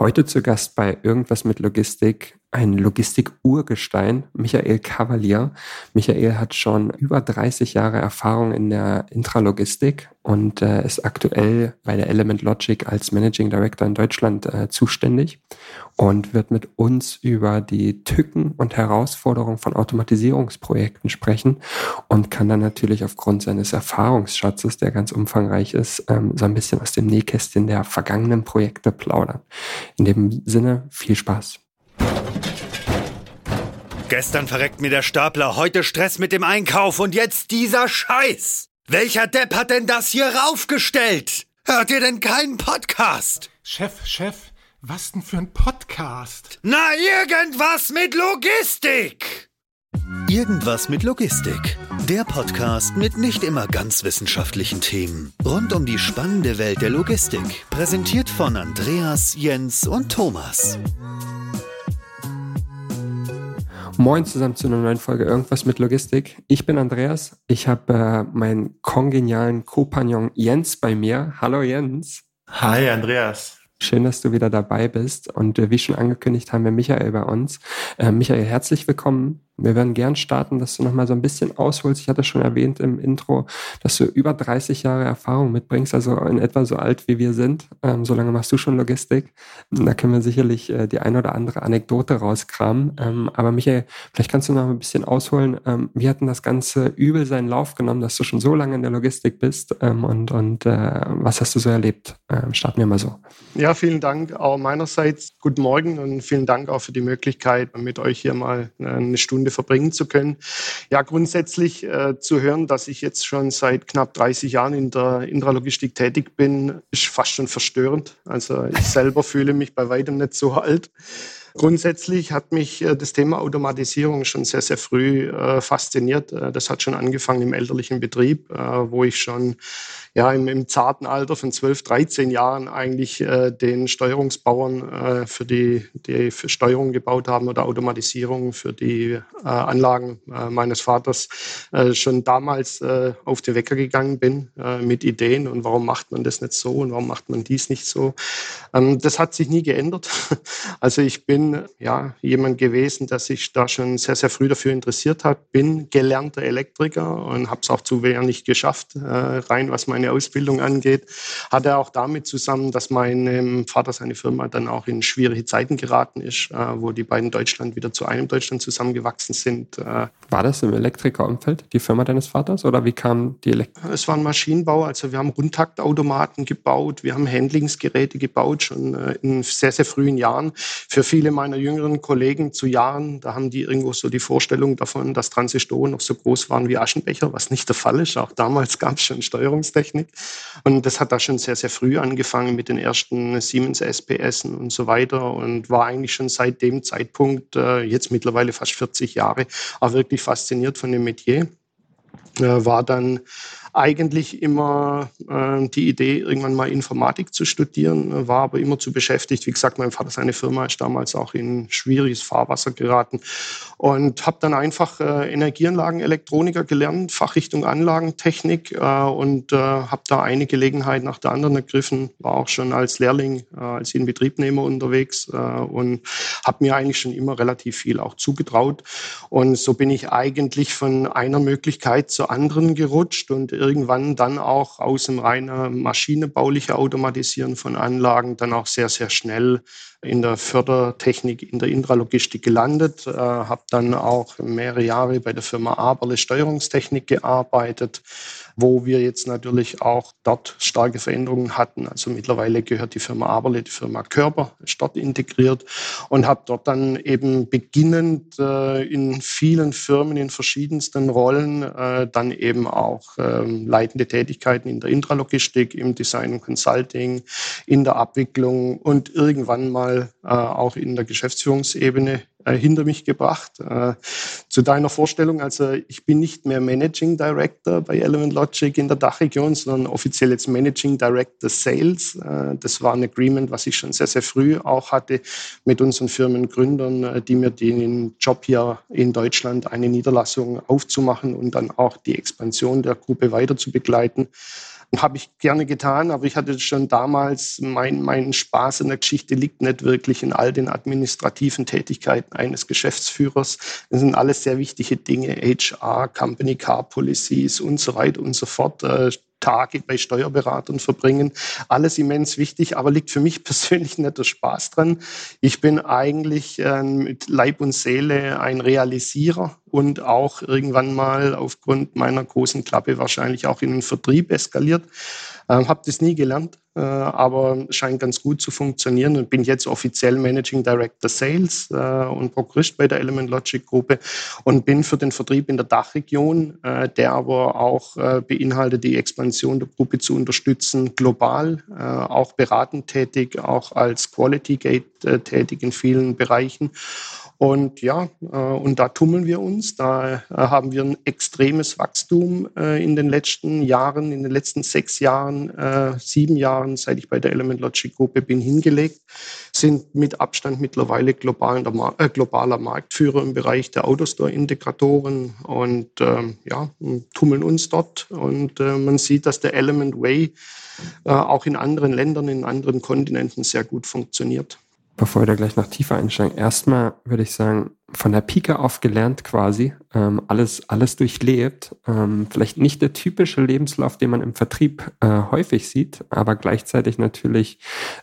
Heute zu Gast bei Irgendwas mit Logistik ein Logistik-Urgestein, Michael Cavalier. Michael hat schon über 30 Jahre Erfahrung in der Intralogistik und äh, ist aktuell bei der Element Logic als Managing Director in Deutschland äh, zuständig und wird mit uns über die Tücken und Herausforderungen von Automatisierungsprojekten sprechen und kann dann natürlich aufgrund seines Erfahrungsschatzes, der ganz umfangreich ist, ähm, so ein bisschen aus dem Nähkästchen der vergangenen Projekte plaudern. In dem Sinne viel Spaß. Gestern verreckt mir der Stapler, heute Stress mit dem Einkauf und jetzt dieser Scheiß. Welcher Depp hat denn das hier raufgestellt? Hört ihr denn keinen Podcast? Chef, Chef, was denn für ein Podcast? Na, irgendwas mit Logistik! Irgendwas mit Logistik. Der Podcast mit nicht immer ganz wissenschaftlichen Themen. Rund um die spannende Welt der Logistik. Präsentiert von Andreas, Jens und Thomas. Moin zusammen zu einer neuen Folge Irgendwas mit Logistik. Ich bin Andreas. Ich habe äh, meinen kongenialen Kompagnon Jens bei mir. Hallo Jens. Hi Andreas. Schön, dass du wieder dabei bist. Und äh, wie schon angekündigt haben wir Michael bei uns. Äh, Michael, herzlich willkommen wir werden gern starten, dass du nochmal so ein bisschen ausholst. Ich hatte schon erwähnt im Intro, dass du über 30 Jahre Erfahrung mitbringst, also in etwa so alt wie wir sind. Ähm, so lange machst du schon Logistik. Da können wir sicherlich äh, die ein oder andere Anekdote rauskramen. Ähm, aber Michael, vielleicht kannst du noch ein bisschen ausholen. Ähm, wie hat denn das Ganze übel seinen Lauf genommen, dass du schon so lange in der Logistik bist? Ähm, und und äh, was hast du so erlebt? Ähm, starten wir mal so. Ja, vielen Dank auch meinerseits. Guten Morgen und vielen Dank auch für die Möglichkeit, mit euch hier mal äh, eine Stunde Stunde verbringen zu können. Ja, grundsätzlich äh, zu hören, dass ich jetzt schon seit knapp 30 Jahren in der Intralogistik tätig bin, ist fast schon verstörend. Also ich selber fühle mich bei weitem nicht so alt. Grundsätzlich hat mich äh, das Thema Automatisierung schon sehr, sehr früh äh, fasziniert. Äh, das hat schon angefangen im elterlichen Betrieb, wo ich schon ja, im, im, zarten Alter von 12, 13 Jahren eigentlich äh, den Steuerungsbauern äh, für die, die für Steuerung gebaut haben oder Automatisierung für die äh, Anlagen meines Vaters schon damals auf den Wecker gegangen bin mit Ideen und warum macht man das nicht so und warum macht man dies nicht so. Ähm, das hat sich nie geändert. Also ich bin ja jemand gewesen, der sich da schon sehr, sehr früh dafür interessiert hat, bin gelernter Elektriker und habe es auch zu wenig geschafft, rein was mein meine Ausbildung angeht, hatte auch damit zusammen, dass mein Vater seine Firma dann auch in schwierige Zeiten geraten ist, äh, wo die beiden Deutschland wieder zu einem Deutschland zusammengewachsen sind. Äh. War das im Elektrikerumfeld, die Firma deines Vaters, oder wie kam die Elektrik? Es war ein Maschinenbau, also wir haben Rundtaktautomaten gebaut, wir haben Handlingsgeräte gebaut, schon äh, in sehr, sehr frühen Jahren. Für viele meiner jüngeren Kollegen zu Jahren, da haben die irgendwo so die Vorstellung davon, dass Transistoren noch so groß waren wie Aschenbecher, was nicht der Fall ist. Auch damals gab es schon Steuerungstechnik. Technik. Und das hat da schon sehr, sehr früh angefangen mit den ersten Siemens SPS und so weiter und war eigentlich schon seit dem Zeitpunkt, äh, jetzt mittlerweile fast 40 Jahre, auch wirklich fasziniert von dem Metier. Äh, war dann eigentlich immer äh, die Idee, irgendwann mal Informatik zu studieren, war aber immer zu beschäftigt. Wie gesagt, mein Vater, seine Firma ist damals auch in schwieriges Fahrwasser geraten und habe dann einfach äh, Energieanlagen, Elektroniker gelernt, Fachrichtung Anlagentechnik äh, und äh, habe da eine Gelegenheit nach der anderen ergriffen, war auch schon als Lehrling, äh, als Inbetriebnehmer unterwegs äh, und habe mir eigentlich schon immer relativ viel auch zugetraut und so bin ich eigentlich von einer Möglichkeit zur anderen gerutscht und irgendwann dann auch aus dem reinen maschinenbaulichen Automatisieren von Anlagen dann auch sehr, sehr schnell in der Fördertechnik, in der Intralogistik gelandet, äh, habe dann auch mehrere Jahre bei der Firma Aberle Steuerungstechnik gearbeitet, wo wir jetzt natürlich auch dort starke Veränderungen hatten. Also mittlerweile gehört die Firma Aberle, die Firma Körper, ist integriert und habe dort dann eben beginnend äh, in vielen Firmen in verschiedensten Rollen äh, dann eben auch äh, leitende Tätigkeiten in der Intralogistik, im Design und Consulting, in der Abwicklung und irgendwann mal äh, auch in der Geschäftsführungsebene hinter mich gebracht. Äh, zu deiner Vorstellung, also ich bin nicht mehr Managing Director bei Element Logic in der Dachregion, sondern offiziell jetzt Managing Director Sales. Äh, das war ein Agreement, was ich schon sehr, sehr früh auch hatte mit unseren Firmengründern, die mir den Job hier in Deutschland eine Niederlassung aufzumachen und dann auch die Expansion der Gruppe weiter zu begleiten. Habe ich gerne getan, aber ich hatte schon damals, mein, mein Spaß in der Geschichte liegt nicht wirklich in all den administrativen Tätigkeiten eines Geschäftsführers. Das sind alles sehr wichtige Dinge, HR, Company Car Policies und so weiter und so fort. Tage bei Steuerberatern verbringen. Alles immens wichtig, aber liegt für mich persönlich nicht der Spaß dran. Ich bin eigentlich äh, mit Leib und Seele ein Realisierer und auch irgendwann mal aufgrund meiner großen Klappe wahrscheinlich auch in den Vertrieb eskaliert. Ähm, habe das nie gelernt, äh, aber scheint ganz gut zu funktionieren und bin jetzt offiziell Managing Director Sales äh, und Prokurist bei der Element Logic Gruppe und bin für den Vertrieb in der Dachregion, äh, der aber auch äh, beinhaltet, die Expansion der Gruppe zu unterstützen, global, äh, auch beratend tätig, auch als Quality Gate äh, tätig in vielen Bereichen und ja, äh, und da tummeln wir uns. Da äh, haben wir ein extremes Wachstum äh, in den letzten Jahren, in den letzten sechs Jahren, sieben Jahren, seit ich bei der Element Logic Gruppe bin, hingelegt. Sind mit Abstand mittlerweile globaler, Marktführer im Bereich der Autostore-Integratoren und ähm, ja, tummeln uns dort. Und man sieht, dass der Element Way auch in anderen Ländern, in anderen Kontinenten sehr gut funktioniert bevor wir da gleich noch tiefer einsteigen, erstmal würde ich sagen, von der Pike auf gelernt quasi, ähm, alles, alles durchlebt. Ähm, vielleicht nicht der typische Lebenslauf, den man im Vertrieb äh, häufig sieht, aber gleichzeitig natürlich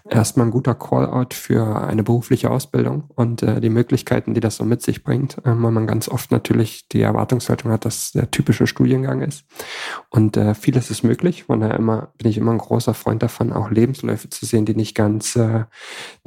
erstmal ein guter Callout für eine berufliche Ausbildung und äh, die Möglichkeiten, die das so mit sich bringt, ähm, weil man ganz oft natürlich die Erwartungshaltung hat, dass der typische Studiengang ist. Und äh, vieles ist möglich. Von daher immer, bin ich immer ein großer Freund davon, auch Lebensläufe zu sehen, die nicht ganz äh,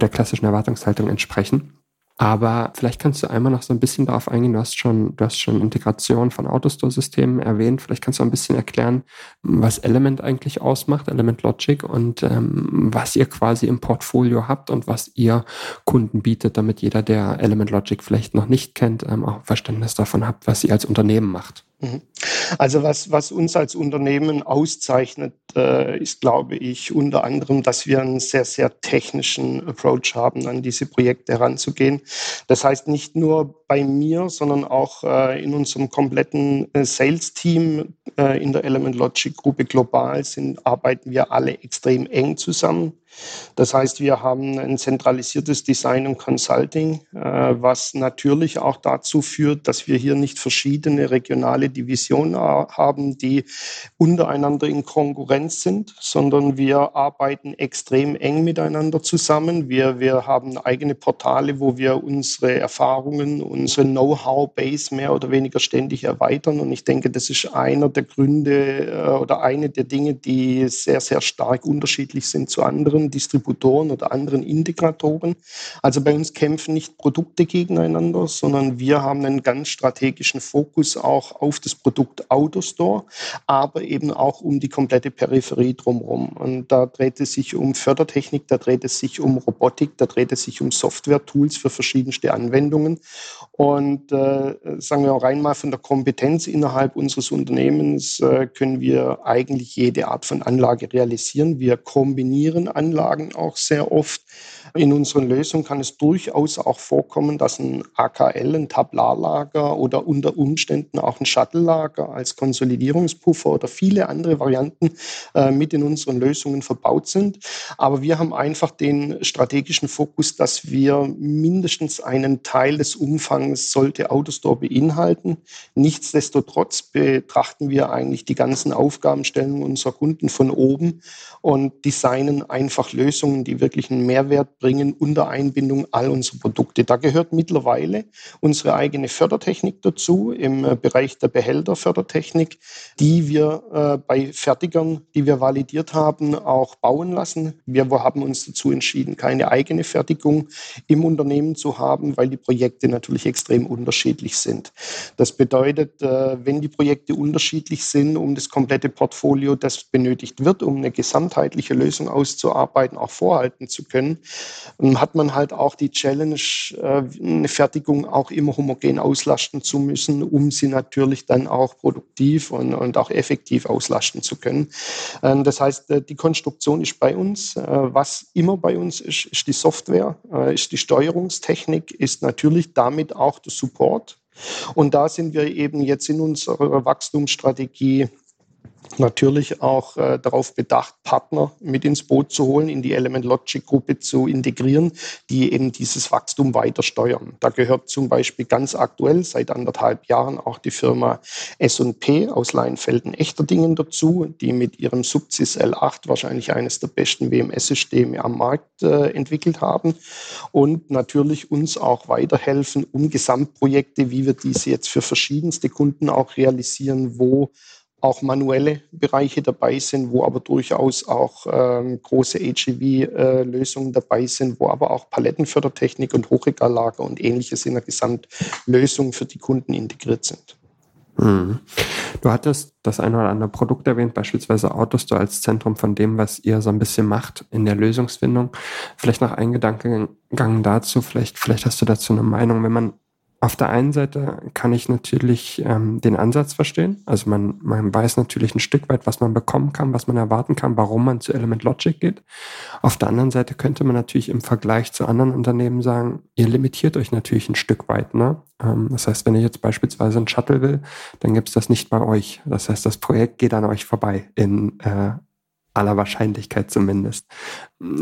der klassischen Erwartungshaltung entsprechen. Aber vielleicht kannst du einmal noch so ein bisschen darauf eingehen. Du hast schon, du hast schon Integration von Autostore-Systemen erwähnt. Vielleicht kannst du ein bisschen erklären, was Element eigentlich ausmacht, Element Logic und ähm, was ihr quasi im Portfolio habt und was ihr Kunden bietet, damit jeder, der Element Logic vielleicht noch nicht kennt, ähm, auch Verständnis davon hat, was ihr als Unternehmen macht. Mhm. Also was, was uns als Unternehmen auszeichnet, äh, ist, glaube ich, unter anderem, dass wir einen sehr, sehr technischen Approach haben, an diese Projekte heranzugehen. Das heißt nicht nur bei mir, sondern auch äh, in unserem kompletten äh, Sales-Team äh, in der Element Logic Gruppe global sind, arbeiten wir alle extrem eng zusammen. Das heißt, wir haben ein zentralisiertes Design und Consulting, äh, was natürlich auch dazu führt, dass wir hier nicht verschiedene regionale Divisionen haben, die untereinander in Konkurrenz sind, sondern wir arbeiten extrem eng miteinander zusammen. Wir, wir haben eigene Portale, wo wir unsere Erfahrungen, unsere Know-how-Base mehr oder weniger ständig erweitern. Und ich denke, das ist einer der Gründe äh, oder eine der Dinge, die sehr, sehr stark unterschiedlich sind zu anderen anderen Distributoren oder anderen Integratoren. Also bei uns kämpfen nicht Produkte gegeneinander, sondern wir haben einen ganz strategischen Fokus auch auf das Produkt Autostore, aber eben auch um die komplette Peripherie drumherum. Und da dreht es sich um Fördertechnik, da dreht es sich um Robotik, da dreht es sich um Software-Tools für verschiedenste Anwendungen. Und äh, sagen wir auch rein mal von der Kompetenz innerhalb unseres Unternehmens äh, können wir eigentlich jede Art von Anlage realisieren. Wir kombinieren Anlagen auch sehr oft. In unseren Lösungen kann es durchaus auch vorkommen, dass ein AKL, ein Tablarlager oder unter Umständen auch ein Shuttle-Lager als Konsolidierungspuffer oder viele andere Varianten äh, mit in unseren Lösungen verbaut sind. Aber wir haben einfach den strategischen Fokus, dass wir mindestens einen Teil des Umfangs sollte Autostore beinhalten. Nichtsdestotrotz betrachten wir eigentlich die ganzen Aufgabenstellungen unserer Kunden von oben und designen einfach Lösungen, die wirklich einen Mehrwert bringen unter Einbindung all unserer Produkte. Da gehört mittlerweile unsere eigene Fördertechnik dazu im äh, Bereich der Behälterfördertechnik, die wir äh, bei Fertigern, die wir validiert haben, auch bauen lassen. Wir haben uns dazu entschieden, keine eigene Fertigung im Unternehmen zu haben, weil die Projekte natürlich extrem unterschiedlich sind. Das bedeutet, äh, wenn die Projekte unterschiedlich sind, um das komplette Portfolio, das benötigt wird, um eine gesamtheitliche Lösung auszuarbeiten, auch vorhalten zu können, hat man halt auch die Challenge, äh, eine Fertigung auch immer homogen auslasten zu müssen, um sie natürlich dann auch produktiv und, und auch effektiv auslasten zu können. Ähm, das heißt, äh, die Konstruktion ist bei uns. Äh, was immer bei uns ist, ist die Software, ist die Steuerungstechnik, ist natürlich damit auch der Support. Und da sind wir eben jetzt in unserer Wachstumsstrategie natürlich auch äh, darauf bedacht, Partner mit ins Boot zu holen, in die Element Logic Gruppe zu integrieren, die eben dieses Wachstum weiter steuern. Da gehört zum Beispiel ganz aktuell seit anderthalb Jahren auch die Firma S&P aus Leinfelden-Echterdingen dazu, die mit ihrem Subsys L8 wahrscheinlich eines der besten WMS-Systeme am Markt äh, entwickelt haben und natürlich uns auch weiterhelfen, um Gesamtprojekte, wie wir diese jetzt für verschiedenste Kunden auch realisieren, wo auch manuelle Bereiche dabei sind, wo aber durchaus auch ähm, große HEV-Lösungen äh, dabei sind, wo aber auch Palettenfördertechnik und Hochregallager und ähnliches in der Gesamtlösung für die Kunden integriert sind. Hm. Du hattest das eine oder andere Produkt erwähnt, beispielsweise Autostore als Zentrum von dem, was ihr so ein bisschen macht in der Lösungsfindung. Vielleicht noch ein Gedankengang dazu, vielleicht, vielleicht hast du dazu eine Meinung, wenn man auf der einen Seite kann ich natürlich ähm, den Ansatz verstehen. Also man, man weiß natürlich ein Stück weit, was man bekommen kann, was man erwarten kann, warum man zu Element Logic geht. Auf der anderen Seite könnte man natürlich im Vergleich zu anderen Unternehmen sagen, ihr limitiert euch natürlich ein Stück weit. Ne? Ähm, das heißt, wenn ich jetzt beispielsweise ein Shuttle will, dann gibt es das nicht bei euch. Das heißt, das Projekt geht an euch vorbei in äh, aller Wahrscheinlichkeit zumindest.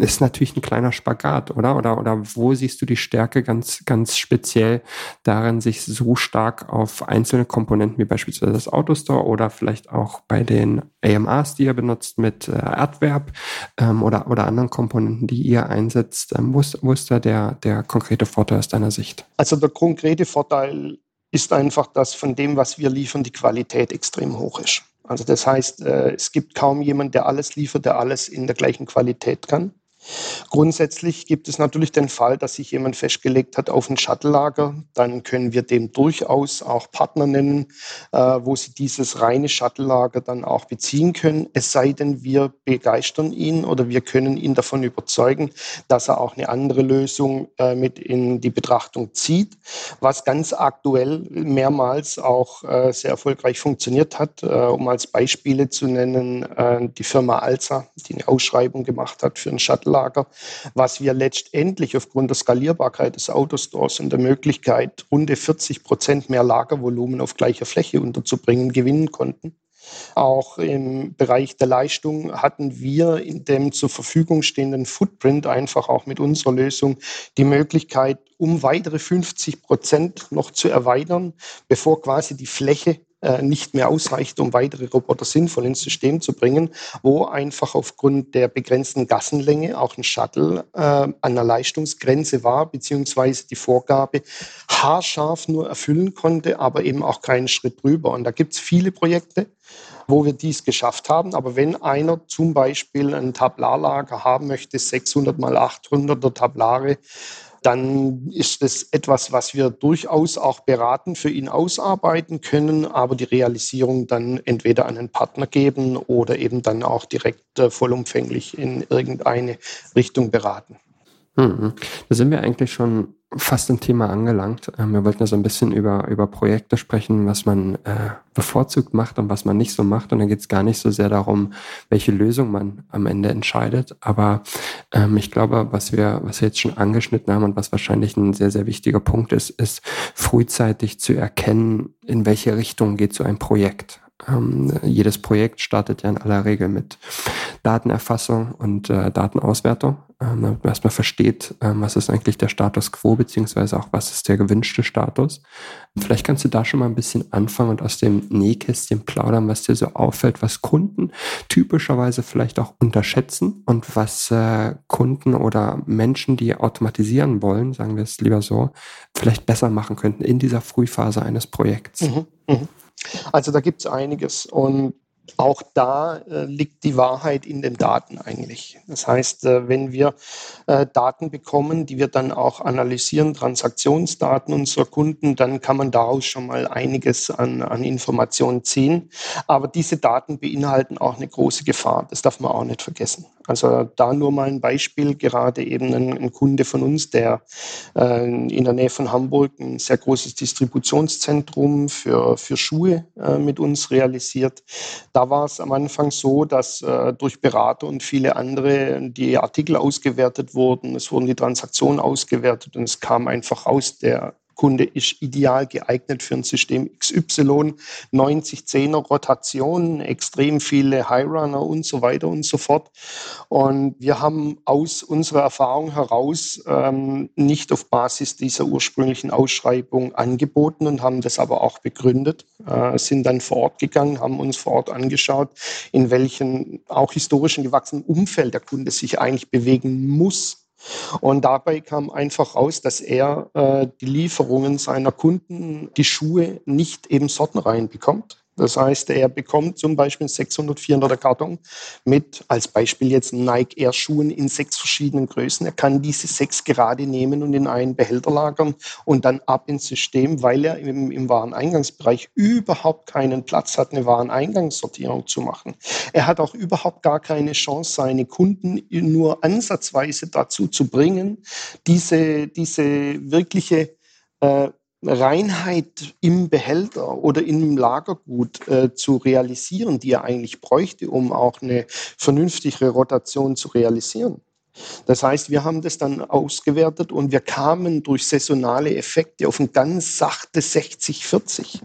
Ist natürlich ein kleiner Spagat, oder? Oder, oder wo siehst du die Stärke ganz, ganz speziell darin, sich so stark auf einzelne Komponenten wie beispielsweise das Autostore oder vielleicht auch bei den AMRs, die ihr benutzt mit äh, Adverb ähm, oder, oder anderen Komponenten, die ihr einsetzt, ähm, wo, ist, wo ist da der, der konkrete Vorteil aus deiner Sicht? Also der konkrete Vorteil ist einfach, dass von dem, was wir liefern, die Qualität extrem hoch ist. Also das heißt, äh, es gibt kaum jemand, der alles liefert, der alles in der gleichen Qualität kann. Grundsätzlich gibt es natürlich den Fall, dass sich jemand festgelegt hat auf ein Shuttle-Lager. Dann können wir dem durchaus auch Partner nennen, äh, wo sie dieses reine Shuttle-Lager dann auch beziehen können. Es sei denn, wir begeistern ihn oder wir können ihn davon überzeugen, dass er auch eine andere Lösung äh, mit in die Betrachtung zieht, was ganz aktuell mehrmals auch äh, sehr erfolgreich funktioniert hat. Äh, um als Beispiele zu nennen, äh, die Firma Alza, die eine Ausschreibung gemacht hat für ein Shuttle Lager, was wir letztendlich aufgrund der Skalierbarkeit des Autostores und der Möglichkeit, runde 40 Prozent mehr Lagervolumen auf gleicher Fläche unterzubringen, gewinnen konnten. Auch im Bereich der Leistung hatten wir in dem zur Verfügung stehenden Footprint einfach auch mit unserer Lösung die Möglichkeit, um weitere 50 Prozent noch zu erweitern, bevor quasi die Fläche äh, nicht mehr ausreicht, um weitere Roboter sinnvoll ins System zu bringen, wo einfach aufgrund der begrenzten Gassenlänge auch ein Shuttle äh, an der Leistungsgrenze war, beziehungsweise die Vorgabe haarscharf nur erfüllen konnte, aber eben auch keinen Schritt drüber. Und da gibt es viele Projekte, wo wir dies geschafft haben. Aber wenn einer zum Beispiel ein Tablarlager haben möchte, 600 mal 800er Tablare, dann ist das etwas, was wir durchaus auch beraten für ihn ausarbeiten können, aber die Realisierung dann entweder an einen Partner geben oder eben dann auch direkt äh, vollumfänglich in irgendeine Richtung beraten. Mhm. Da sind wir eigentlich schon fast im Thema angelangt. Ähm, wir wollten ja so ein bisschen über, über Projekte sprechen, was man äh, bevorzugt macht und was man nicht so macht. Und da geht es gar nicht so sehr darum, welche Lösung man am Ende entscheidet. Aber ähm, ich glaube, was wir, was wir jetzt schon angeschnitten haben und was wahrscheinlich ein sehr, sehr wichtiger Punkt ist, ist frühzeitig zu erkennen, in welche Richtung geht so ein Projekt. Ähm, jedes Projekt startet ja in aller Regel mit Datenerfassung und äh, Datenauswertung, ähm, damit man erstmal versteht, ähm, was ist eigentlich der Status quo, beziehungsweise auch was ist der gewünschte Status. Vielleicht kannst du da schon mal ein bisschen anfangen und aus dem Nähkästchen plaudern, was dir so auffällt, was Kunden typischerweise vielleicht auch unterschätzen und was äh, Kunden oder Menschen, die automatisieren wollen, sagen wir es lieber so, vielleicht besser machen könnten in dieser Frühphase eines Projekts. Mhm, mh. Also da gibt es einiges. Und auch da äh, liegt die Wahrheit in den Daten eigentlich. Das heißt, äh, wenn wir äh, Daten bekommen, die wir dann auch analysieren, Transaktionsdaten unserer Kunden, dann kann man daraus schon mal einiges an, an Informationen ziehen. Aber diese Daten beinhalten auch eine große Gefahr. Das darf man auch nicht vergessen. Also da nur mal ein Beispiel, gerade eben ein, ein Kunde von uns, der äh, in der Nähe von Hamburg ein sehr großes Distributionszentrum für, für Schuhe äh, mit uns realisiert. Da war es am Anfang so, dass äh, durch Berater und viele andere die Artikel ausgewertet wurden, es wurden die Transaktionen ausgewertet und es kam einfach aus der Kunde ist ideal geeignet für ein System XY, 90-10er Rotation, extrem viele High-Runner und so weiter und so fort. Und wir haben aus unserer Erfahrung heraus ähm, nicht auf Basis dieser ursprünglichen Ausschreibung angeboten und haben das aber auch begründet, äh, sind dann vor Ort gegangen, haben uns vor Ort angeschaut, in welchen auch historischen gewachsenen Umfeld der Kunde sich eigentlich bewegen muss und dabei kam einfach raus, dass er äh, die Lieferungen seiner Kunden, die Schuhe nicht eben sortenrein bekommt. Das heißt, er bekommt zum Beispiel 600, 400er Karton mit, als Beispiel jetzt Nike Air Schuhen in sechs verschiedenen Größen. Er kann diese sechs gerade nehmen und in einen Behälter lagern und dann ab ins System, weil er im, im Wareneingangsbereich überhaupt keinen Platz hat, eine Wareneingangssortierung zu machen. Er hat auch überhaupt gar keine Chance, seine Kunden nur ansatzweise dazu zu bringen, diese, diese wirkliche äh, Reinheit im Behälter oder im Lagergut äh, zu realisieren, die er eigentlich bräuchte, um auch eine vernünftige Rotation zu realisieren. Das heißt, wir haben das dann ausgewertet und wir kamen durch saisonale Effekte auf ein ganz sachte 60-40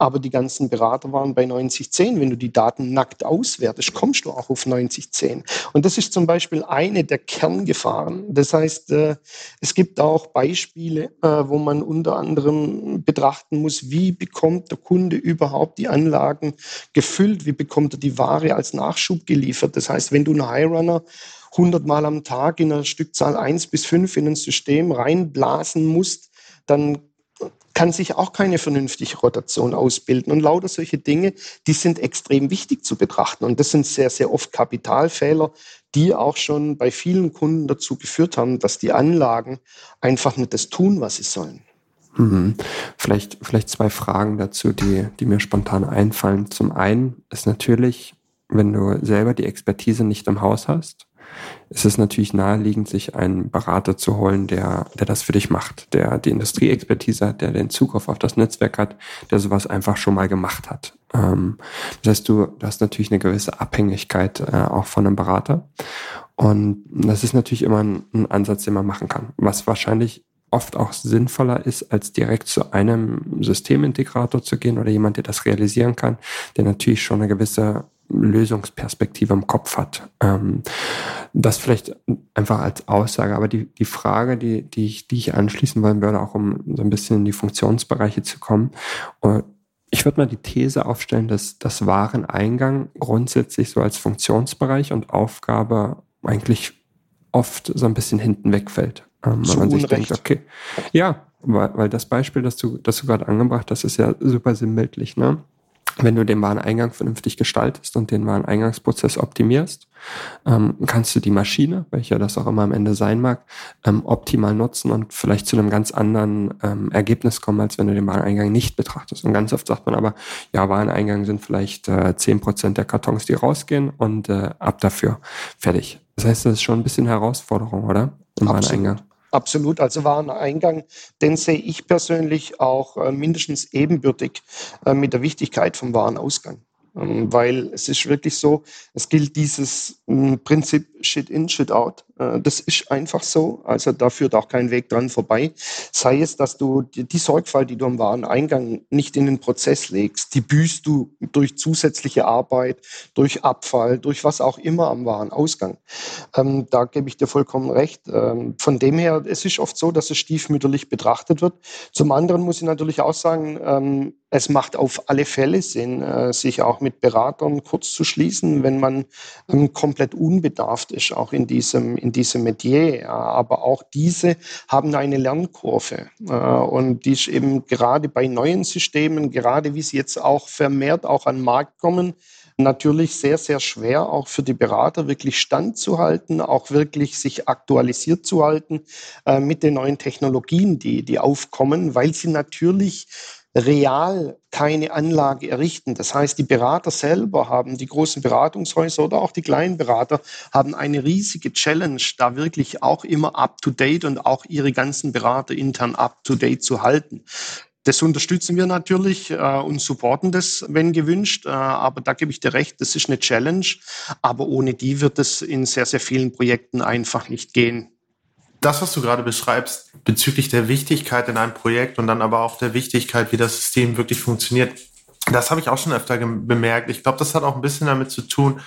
aber die ganzen Berater waren bei 90-10. Wenn du die Daten nackt auswertest, kommst du auch auf 90-10. Und das ist zum Beispiel eine der Kerngefahren. Das heißt, äh, es gibt auch Beispiele, äh, wo man unter anderem betrachten muss, wie bekommt der Kunde überhaupt die Anlagen gefüllt, wie bekommt er die Ware als Nachschub geliefert. Das heißt, wenn du einen High-Runner 100 Mal am Tag in einer Stückzahl 1 bis 5 in ein System reinblasen musst, dann kann sich auch keine vernünftige Rotation ausbilden. Und lauter solche Dinge, die sind extrem wichtig zu betrachten. Und das sind sehr, sehr oft Kapitalfehler, die auch schon bei vielen Kunden dazu geführt haben, dass die Anlagen einfach nicht das tun, was sie sollen. Mhm. Vielleicht, vielleicht zwei Fragen dazu, die, die mir spontan einfallen. Zum einen ist natürlich, wenn du selber die Expertise nicht im Haus hast, ist es natürlich naheliegend, sich einen Berater zu holen, der, der das für dich macht, der die Industrieexpertise hat, der den Zugriff auf das Netzwerk hat, der sowas einfach schon mal gemacht hat. Ähm, das heißt, du, du hast natürlich eine gewisse Abhängigkeit äh, auch von einem Berater. Und das ist natürlich immer ein, ein Ansatz, den man machen kann. Was wahrscheinlich oft auch sinnvoller ist, als direkt zu einem Systemintegrator zu gehen oder jemand, der das realisieren kann, der natürlich schon eine gewisse Lösungsperspektive im Kopf hat. Ähm, das vielleicht einfach als Aussage, aber die, die Frage, die, die, ich, die ich anschließen wollen würde, auch um so ein bisschen in die Funktionsbereiche zu kommen, äh, ich würde mal die These aufstellen, dass das Wareneingang grundsätzlich so als Funktionsbereich und Aufgabe eigentlich oft so ein bisschen hinten wegfällt. Ähm, wenn man sich denkt, okay, ja, weil, weil das Beispiel, das du, das du gerade angebracht hast, ist ja super sinnbildlich, ne? Wenn du den Wareneingang vernünftig gestaltest und den Wareneingangsprozess optimierst, ähm, kannst du die Maschine, welcher das auch immer am Ende sein mag, ähm, optimal nutzen und vielleicht zu einem ganz anderen ähm, Ergebnis kommen, als wenn du den Wareneingang nicht betrachtest. Und ganz oft sagt man aber, ja, Wareneingang sind vielleicht äh, zehn äh, Prozent der Kartons, die rausgehen und äh, ab dafür fertig. Das heißt, das ist schon ein bisschen Herausforderung, oder? Im Absolut. Wareneingang. Absolut. Also Wareneingang, den sehe ich persönlich auch äh, mindestens ebenbürtig äh, mit der Wichtigkeit vom Warenausgang. Ähm, weil es ist wirklich so, es gilt dieses hm, Prinzip Shit in, Shit out. Äh, das ist einfach so. Also da führt auch kein Weg dran vorbei. Sei es, dass du die, Sorgfalt, die du am Wareneingang nicht in den Prozess legst, die büßt du durch zusätzliche Arbeit, durch Abfall, durch was auch immer am Warenausgang. Ähm, da gebe ich dir vollkommen recht. Ähm, von dem her, es ist oft so, dass es stiefmütterlich betrachtet wird. Zum anderen muss ich natürlich auch sagen, ähm, es macht auf alle Fälle Sinn, äh, sich auch mit Beratern kurz zu schließen, wenn man ähm, komplett unbedarft ist, auch in diesem, in diesem Metier. Aber auch diese haben eine Lernkurve. Äh, und die ist eben gerade bei neuen Systemen, gerade wie sie jetzt auch vermehrt auch an den Markt kommen, natürlich sehr, sehr schwer, auch für die Berater wirklich standzuhalten, auch wirklich sich aktualisiert zu halten äh, mit den neuen Technologien, die, die aufkommen, weil sie natürlich real keine Anlage errichten. Das heißt, die Berater selber haben, die großen Beratungshäuser oder auch die kleinen Berater, haben eine riesige Challenge, da wirklich auch immer up-to-date und auch ihre ganzen Berater intern up-to-date zu halten. Das unterstützen wir natürlich äh, und supporten das, wenn gewünscht. Äh, aber da gebe ich dir recht, das ist eine Challenge. Aber ohne die wird es in sehr, sehr vielen Projekten einfach nicht gehen. Das, was du gerade beschreibst, bezüglich der Wichtigkeit in einem Projekt und dann aber auch der Wichtigkeit, wie das System wirklich funktioniert, das habe ich auch schon öfter bemerkt. Ich glaube, das hat auch ein bisschen damit zu tun,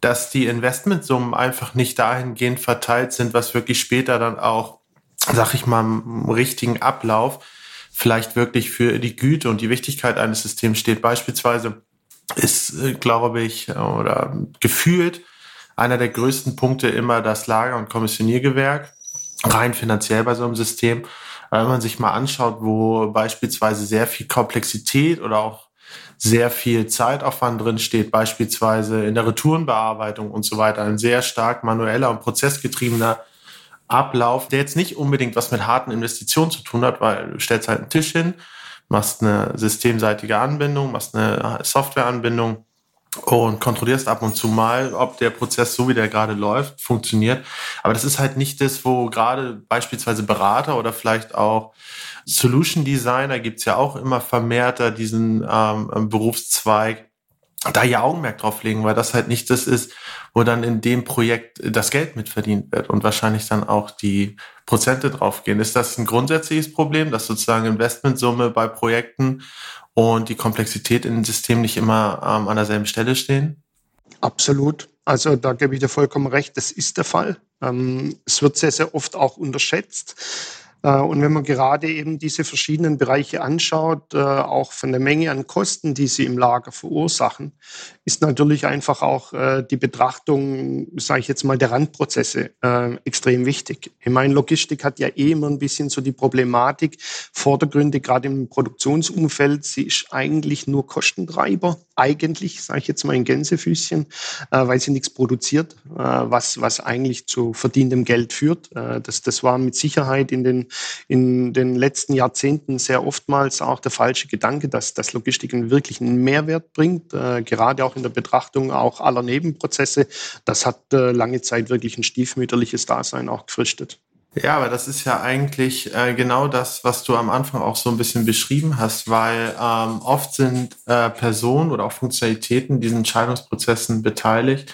dass die Investmentsummen einfach nicht dahingehend verteilt sind, was wirklich später dann auch, sag ich mal, im richtigen Ablauf vielleicht wirklich für die Güte und die Wichtigkeit eines Systems steht. Beispielsweise ist, äh, glaube ich, oder gefühlt einer der größten Punkte immer das Lager- und Kommissioniergewerk, rein finanziell bei so einem System. Wenn man sich mal anschaut, wo beispielsweise sehr viel Komplexität oder auch sehr viel Zeitaufwand drin steht, beispielsweise in der Retourenbearbeitung und so weiter, ein sehr stark manueller und prozessgetriebener Ablauf, der jetzt nicht unbedingt was mit harten Investitionen zu tun hat, weil du stellst halt einen Tisch hin, machst eine systemseitige Anbindung, machst eine Softwareanbindung und kontrollierst ab und zu mal, ob der Prozess so wie der gerade läuft, funktioniert. Aber das ist halt nicht das, wo gerade beispielsweise Berater oder vielleicht auch Solution Designer gibt's ja auch immer vermehrter diesen ähm, Berufszweig, da ihr Augenmerk drauf legen, weil das halt nicht das ist, wo dann in dem Projekt das Geld mitverdient wird und wahrscheinlich dann auch die Prozente draufgehen. Ist das ein grundsätzliches Problem, dass sozusagen Investmentsumme bei Projekten und die Komplexität in Systemen nicht immer ähm, an derselben Stelle stehen? Absolut. Also da gebe ich dir vollkommen recht, das ist der Fall. Ähm, es wird sehr, sehr oft auch unterschätzt. Äh, und wenn man gerade eben diese verschiedenen Bereiche anschaut, äh, auch von der Menge an Kosten, die sie im Lager verursachen, ist natürlich einfach auch äh, die Betrachtung, sage ich jetzt mal, der Randprozesse extrem wichtig. Ich meine, Logistik hat ja eh immer ein bisschen so die Problematik, Vordergründe, gerade im Produktionsumfeld, sie ist eigentlich nur Kostentreiber, eigentlich, sage ich jetzt mal in Gänsefüßchen, weil sie nichts produziert, was, was eigentlich zu verdientem Geld führt. Das, das war mit Sicherheit in den in den letzten Jahrzehnten sehr oftmals auch der falsche Gedanke, dass, dass Logistik einen wirklichen Mehrwert bringt, äh, gerade auch in der Betrachtung auch aller Nebenprozesse. Das hat äh, lange Zeit wirklich ein stiefmütterliches Dasein auch gefristet. Ja, aber das ist ja eigentlich äh, genau das, was du am Anfang auch so ein bisschen beschrieben hast, weil ähm, oft sind äh, Personen oder auch Funktionalitäten diesen Entscheidungsprozessen beteiligt,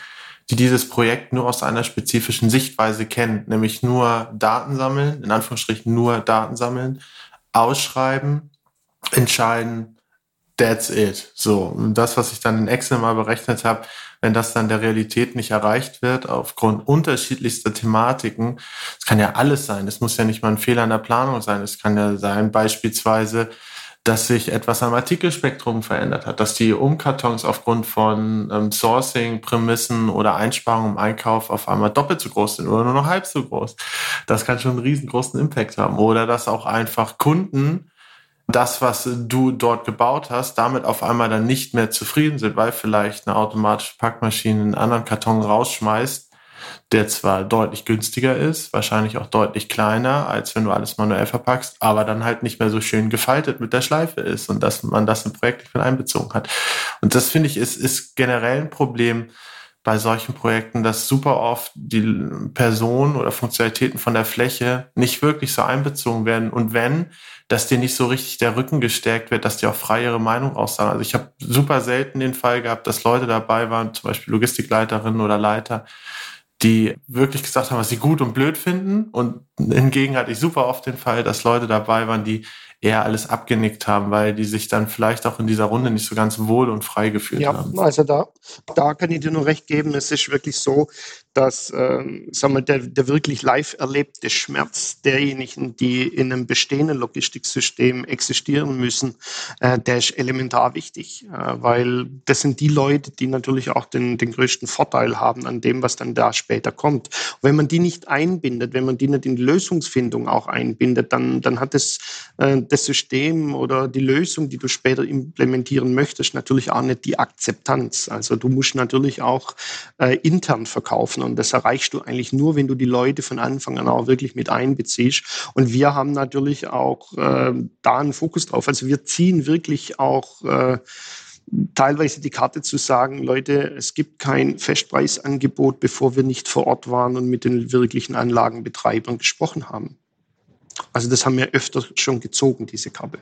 die dieses Projekt nur aus einer spezifischen Sichtweise kennen, nämlich nur Daten sammeln, in Anführungsstrichen nur Daten sammeln, ausschreiben, entscheiden, that's it. So, und das, was ich dann in Excel mal berechnet habe, wenn das dann der Realität nicht erreicht wird, aufgrund unterschiedlichster Thematiken, es kann ja alles sein, es muss ja nicht mal ein Fehler in der Planung sein, es kann ja sein, beispielsweise, dass sich etwas am Artikelspektrum verändert hat, dass die Umkartons aufgrund von ähm, Sourcing, Prämissen oder Einsparungen im Einkauf auf einmal doppelt so groß sind oder nur noch halb so groß. Das kann schon einen riesengroßen Impact haben. Oder dass auch einfach Kunden das, was du dort gebaut hast, damit auf einmal dann nicht mehr zufrieden sind, weil vielleicht eine automatische Packmaschine einen anderen Karton rausschmeißt der zwar deutlich günstiger ist, wahrscheinlich auch deutlich kleiner, als wenn du alles manuell verpackst, aber dann halt nicht mehr so schön gefaltet mit der Schleife ist und dass man das im Projekt nicht mit einbezogen hat. Und das finde ich ist, ist generell ein Problem bei solchen Projekten, dass super oft die Personen oder Funktionalitäten von der Fläche nicht wirklich so einbezogen werden. Und wenn, dass dir nicht so richtig der Rücken gestärkt wird, dass die auch frei ihre Meinung aussagen. Also ich habe super selten den Fall gehabt, dass Leute dabei waren, zum Beispiel Logistikleiterinnen oder Leiter, die wirklich gesagt haben, was sie gut und blöd finden. Und hingegen hatte ich super oft den Fall, dass Leute dabei waren, die eher alles abgenickt haben, weil die sich dann vielleicht auch in dieser Runde nicht so ganz wohl und frei gefühlt ja, haben. Ja, also da, da kann ich dir nur recht geben. Es ist wirklich so, dass ähm, sagen wir, der, der wirklich live erlebte Schmerz derjenigen, die in einem bestehenden Logistiksystem existieren müssen, äh, der ist elementar wichtig, äh, weil das sind die Leute, die natürlich auch den, den größten Vorteil haben an dem, was dann da später kommt. Und wenn man die nicht einbindet, wenn man die nicht in die Lösungsfindung auch einbindet, dann, dann hat das, äh, das System oder die Lösung, die du später implementieren möchtest, natürlich auch nicht die Akzeptanz. Also du musst natürlich auch äh, intern verkaufen und das erreichst du eigentlich nur, wenn du die Leute von Anfang an auch wirklich mit einbeziehst. Und wir haben natürlich auch äh, da einen Fokus drauf. Also wir ziehen wirklich auch äh, teilweise die Karte zu sagen, Leute, es gibt kein Festpreisangebot, bevor wir nicht vor Ort waren und mit den wirklichen Anlagenbetreibern gesprochen haben. Also das haben wir öfter schon gezogen, diese Kabel.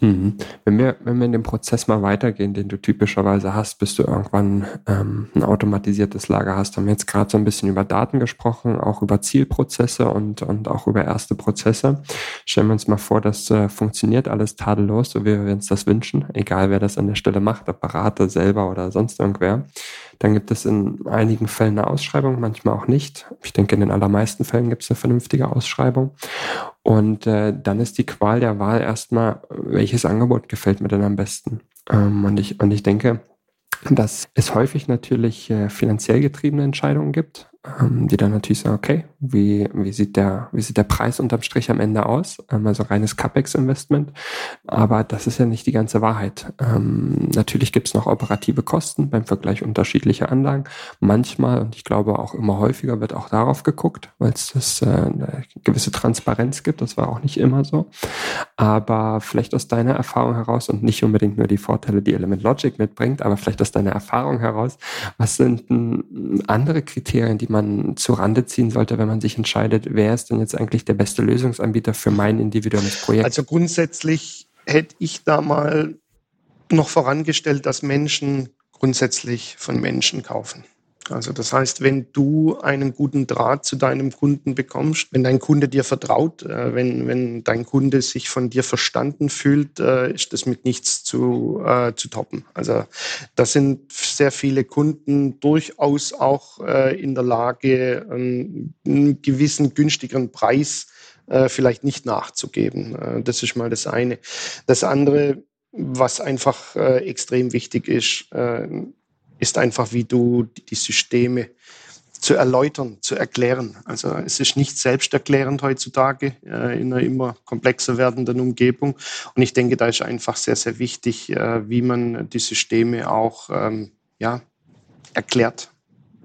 Mhm. Wenn, wir, wenn wir in dem Prozess mal weitergehen, den du typischerweise hast, bis du irgendwann ähm, ein automatisiertes Lager hast, haben wir jetzt gerade so ein bisschen über Daten gesprochen, auch über Zielprozesse und, und auch über erste Prozesse. Stellen wir uns mal vor, das äh, funktioniert alles tadellos, so wie wir uns das wünschen, egal wer das an der Stelle macht, der Berater selber oder sonst irgendwer. Dann gibt es in einigen Fällen eine Ausschreibung, manchmal auch nicht. Ich denke, in den allermeisten Fällen gibt es eine vernünftige Ausschreibung. Und äh, dann ist die Qual der Wahl erstmal, welches Angebot gefällt mir denn am besten? Ähm, und, ich, und ich denke, dass es häufig natürlich äh, finanziell getriebene Entscheidungen gibt ähm, die dann natürlich sagen, okay, wie, wie, sieht der, wie sieht der Preis unterm Strich am Ende aus? Ähm, also reines CAPEX-Investment. Aber das ist ja nicht die ganze Wahrheit. Ähm, natürlich gibt es noch operative Kosten beim Vergleich unterschiedlicher Anlagen. Manchmal, und ich glaube auch immer häufiger, wird auch darauf geguckt, weil es äh, eine gewisse Transparenz gibt. Das war auch nicht immer so. Aber vielleicht aus deiner Erfahrung heraus und nicht unbedingt nur die Vorteile, die Element Logic mitbringt, aber vielleicht aus deiner Erfahrung heraus, was sind andere Kriterien, die man zu Rande ziehen sollte, wenn man sich entscheidet, wer ist denn jetzt eigentlich der beste Lösungsanbieter für mein individuelles Projekt? Also grundsätzlich hätte ich da mal noch vorangestellt, dass Menschen grundsätzlich von Menschen kaufen. Also das heißt, wenn du einen guten Draht zu deinem Kunden bekommst, wenn dein Kunde dir vertraut, äh, wenn, wenn dein Kunde sich von dir verstanden fühlt, äh, ist das mit nichts zu, äh, zu toppen. Also da sind sehr viele Kunden durchaus auch äh, in der Lage, einen, einen gewissen günstigeren Preis äh, vielleicht nicht nachzugeben. Äh, das ist mal das eine. Das andere, was einfach extrem wichtig ist, ist einfach, wie du die Systeme zu erläutern, zu erklären. Also es ist nicht selbsterklärend heutzutage äh, in einer immer komplexer werdenden Umgebung. Und ich denke, da ist einfach sehr, sehr wichtig, äh, wie man die Systeme auch ähm, ja, erklärt.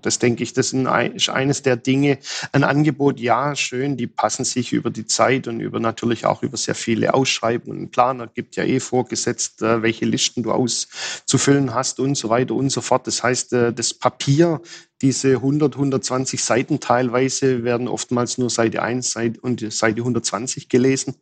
Das denke ich, das ist eines der Dinge. Ein Angebot, ja, schön, die passen sich über die Zeit und über natürlich auch über sehr viele Ausschreibungen. Ein Planer gibt ja eh vorgesetzt, äh, welche Listen du auszufüllen hast und so weiter und so fort. Das heißt, äh, das Papier diese 100, 120 Seiten teilweise werden oftmals nur Seite 1 und Seite 120 gelesen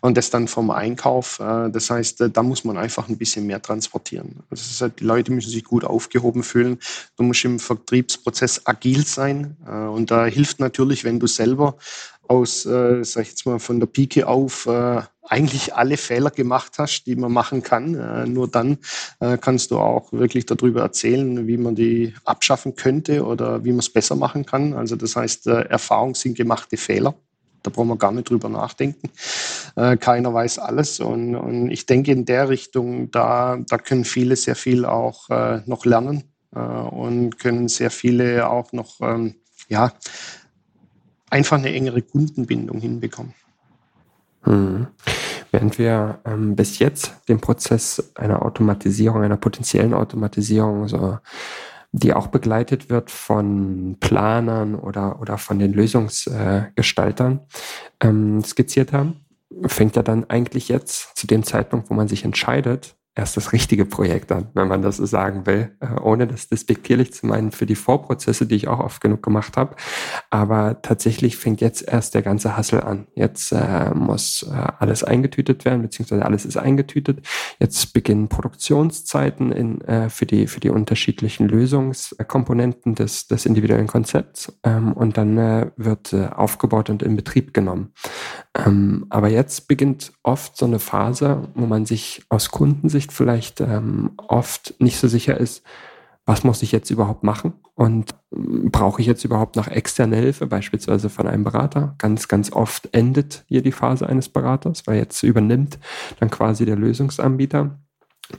und das dann vom Einkauf. Äh, das heißt, äh, da muss man einfach ein bisschen mehr transportieren. Also die Leute müssen sich gut aufgehoben fühlen. Du musst im Vertriebsprozess agil sein äh, und da hilft natürlich, wenn du selber aus, sag ich jetzt mal, von der Pike auf eigentlich alle Fehler gemacht hast, die man machen kann. Äh, nur dann äh, kannst du auch wirklich darüber erzählen, wie man die abschaffen könnte oder wie man es besser machen kann. Also das heißt, äh, Erfahrung sind gemachte Fehler. Da brauchen wir gar nicht drüber nachdenken. Keiner weiß alles. Und, und, ich denke, in der Richtung, da, da können viele sehr viel auch noch lernen und können sehr viele auch noch, ähm, ja, einfach eine engere Kundenbindung hinbekommen. Hm. Während wir ähm, bis jetzt den Prozess einer Automatisierung, einer potenziellen Automatisierung, so, die auch begleitet wird von Planern oder, oder von den Lösungsgestaltern, äh, ähm, skizziert haben, fängt ja dann eigentlich jetzt zu dem Zeitpunkt, wo man sich entscheidet, erst das richtige Projekt an, wenn man das so sagen will, äh, ohne das despektierlich zu meinen für die Vorprozesse, die ich auch oft genug gemacht habe. Aber tatsächlich fängt jetzt erst der ganze Hassel an. Jetzt äh, muss äh, alles eingetütet werden, beziehungsweise alles ist eingetütet. Jetzt beginnen Produktionszeiten in, äh, für, die, für die unterschiedlichen Lösungskomponenten des, des individuellen Konzepts ähm, und dann äh, wird äh, aufgebaut und in Betrieb genommen. Ähm, aber jetzt beginnt oft so eine Phase, wo man sich aus Kundensicht vielleicht ähm, oft nicht so sicher ist, was muss ich jetzt überhaupt machen und ähm, brauche ich jetzt überhaupt noch externe Hilfe, beispielsweise von einem Berater. Ganz, ganz oft endet hier die Phase eines Beraters, weil jetzt übernimmt dann quasi der Lösungsanbieter.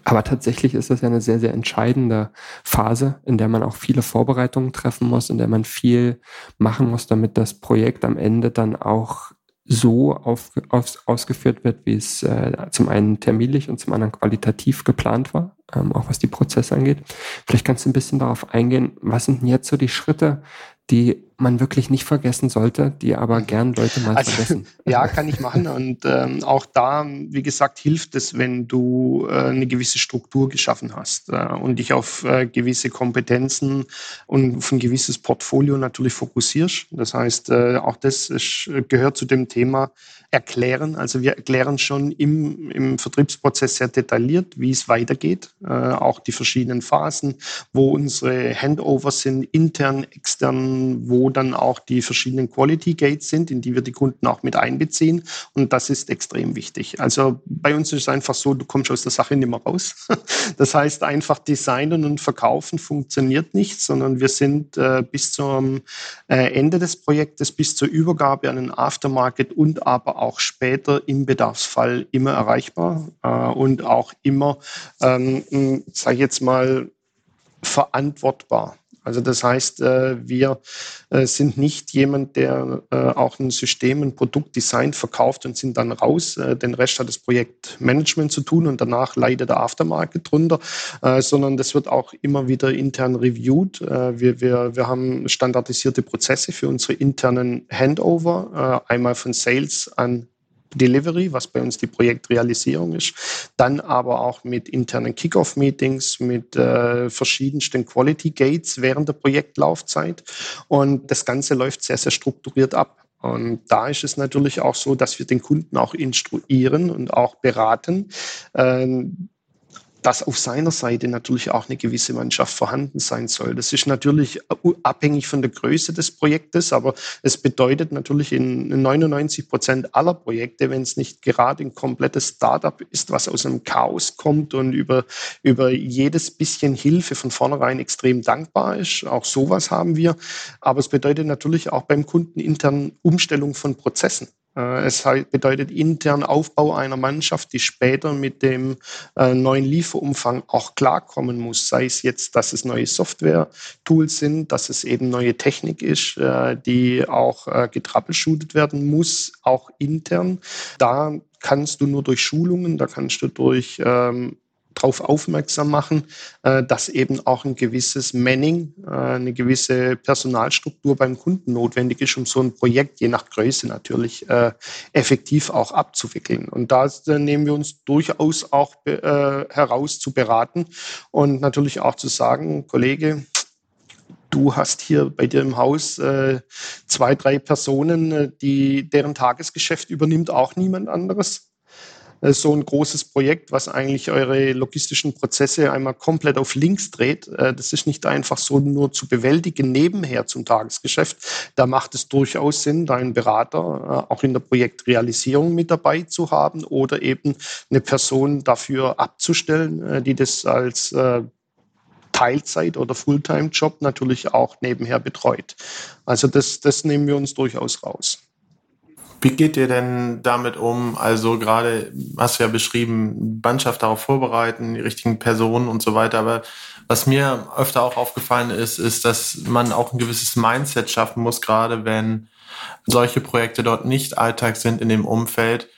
Aber tatsächlich ist das ja eine sehr, sehr entscheidende Phase, in der man auch viele Vorbereitungen treffen muss, in der man viel machen muss, damit das Projekt am Ende dann auch so auf, auf, ausgeführt wird, wie es äh, zum einen terminlich und zum anderen qualitativ geplant war, ähm, auch was die Prozesse angeht. Vielleicht kannst du ein bisschen darauf eingehen, was sind denn jetzt so die Schritte, die man wirklich nicht vergessen sollte, die aber gern Leute mal also, vergessen. Ja, kann ich machen. Und ähm, auch da, wie gesagt, hilft es, wenn du äh, eine gewisse Struktur geschaffen hast äh, und dich auf äh, gewisse Kompetenzen und auf ein gewisses Portfolio natürlich fokussierst. Das heißt, äh, auch das ist, gehört zu dem Thema erklären. Also wir erklären schon im, im Vertriebsprozess sehr detailliert, wie es weitergeht, äh, auch die verschiedenen Phasen, wo unsere Handovers sind, intern, extern, wo dann auch die verschiedenen Quality Gates sind, in die wir die Kunden auch mit einbeziehen. Und das ist extrem wichtig. Also bei uns ist es einfach so, du kommst aus der Sache nicht mehr raus. Das heißt, einfach designen und verkaufen funktioniert nicht, sondern wir sind äh, bis zum äh, Ende des Projektes, bis zur Übergabe an den Aftermarket und aber auch später im Bedarfsfall immer erreichbar äh, und auch immer, ähm, sage ich jetzt mal, verantwortbar. Also das heißt, äh, wir äh, sind nicht jemand, der äh, auch ein System, ein Produkt designt, verkauft und sind dann raus. Den Rest hat das Projektmanagement zu tun und danach leidet der Aftermarket drunter, sondern das wird auch immer wieder intern reviewed. Wir, wir, wir haben standardisierte Prozesse für unsere internen Handover, einmal von Sales an Delivery, was bei uns die Projektrealisierung ist. Dann aber auch mit internen Kickoff-Meetings, mit äh, verschiedensten Quality Gates während der Projektlaufzeit. Und das Ganze läuft sehr, sehr strukturiert ab. Und da ist es natürlich auch so, dass wir den Kunden auch instruieren und auch beraten, äh, dass auf seiner Seite natürlich auch eine gewisse Mannschaft vorhanden sein soll. Das ist natürlich abhängig von der Größe des Projektes, aber es bedeutet natürlich in 99 Prozent aller Projekte, wenn es nicht gerade ein komplettes Startup ist, was aus einem Chaos kommt und über, über jedes bisschen Hilfe von vornherein extrem dankbar ist. Auch sowas haben wir. Aber es bedeutet natürlich auch beim Kunden intern Umstellung von Prozessen. Äh, es bedeutet intern Aufbau einer Mannschaft, die später mit dem äh, neuen Lieferumfang auch klarkommen muss. Sei es jetzt, dass es neue Software-Tools sind, dass es eben neue Technik ist, äh, die auch getrappelshootet werden muss, auch intern. Da kannst du nur durch Schulungen, da kannst du durch ähm, darauf aufmerksam machen, äh, dass eben auch ein gewisses Manning, äh, eine gewisse Personalstruktur beim Kunden notwendig ist, um so ein Projekt je nach Größe natürlich äh, effektiv auch abzuwickeln. Und da nehmen wir uns durchaus auch heraus zu beraten und natürlich auch zu sagen, Kollege, du hast hier bei dir im Haus äh, zwei, drei Personen, die deren Tagesgeschäft übernimmt auch niemand anderes. Äh, so ein großes Projekt, was eigentlich eure logistischen Prozesse einmal komplett auf links dreht. Äh, das ist nicht einfach so nur zu bewältigen nebenher zum Tagesgeschäft. Da macht es durchaus Sinn, deinen Berater äh, auch in der Projektrealisierung mit dabei zu haben oder eben eine Person dafür abzustellen, die das als Teilzeit- oder Fulltime-Job natürlich auch nebenher betreut. Also das, das nehmen wir uns durchaus raus. Wie geht ihr denn damit um? Also gerade hast du ja beschrieben, Mannschaft darauf vorbereiten, die richtigen Personen und so weiter. Aber was mir öfter auch aufgefallen ist, ist, dass man auch ein gewisses Mindset schaffen muss, gerade wenn solche Projekte dort nicht Alltag sind in dem Umfeld,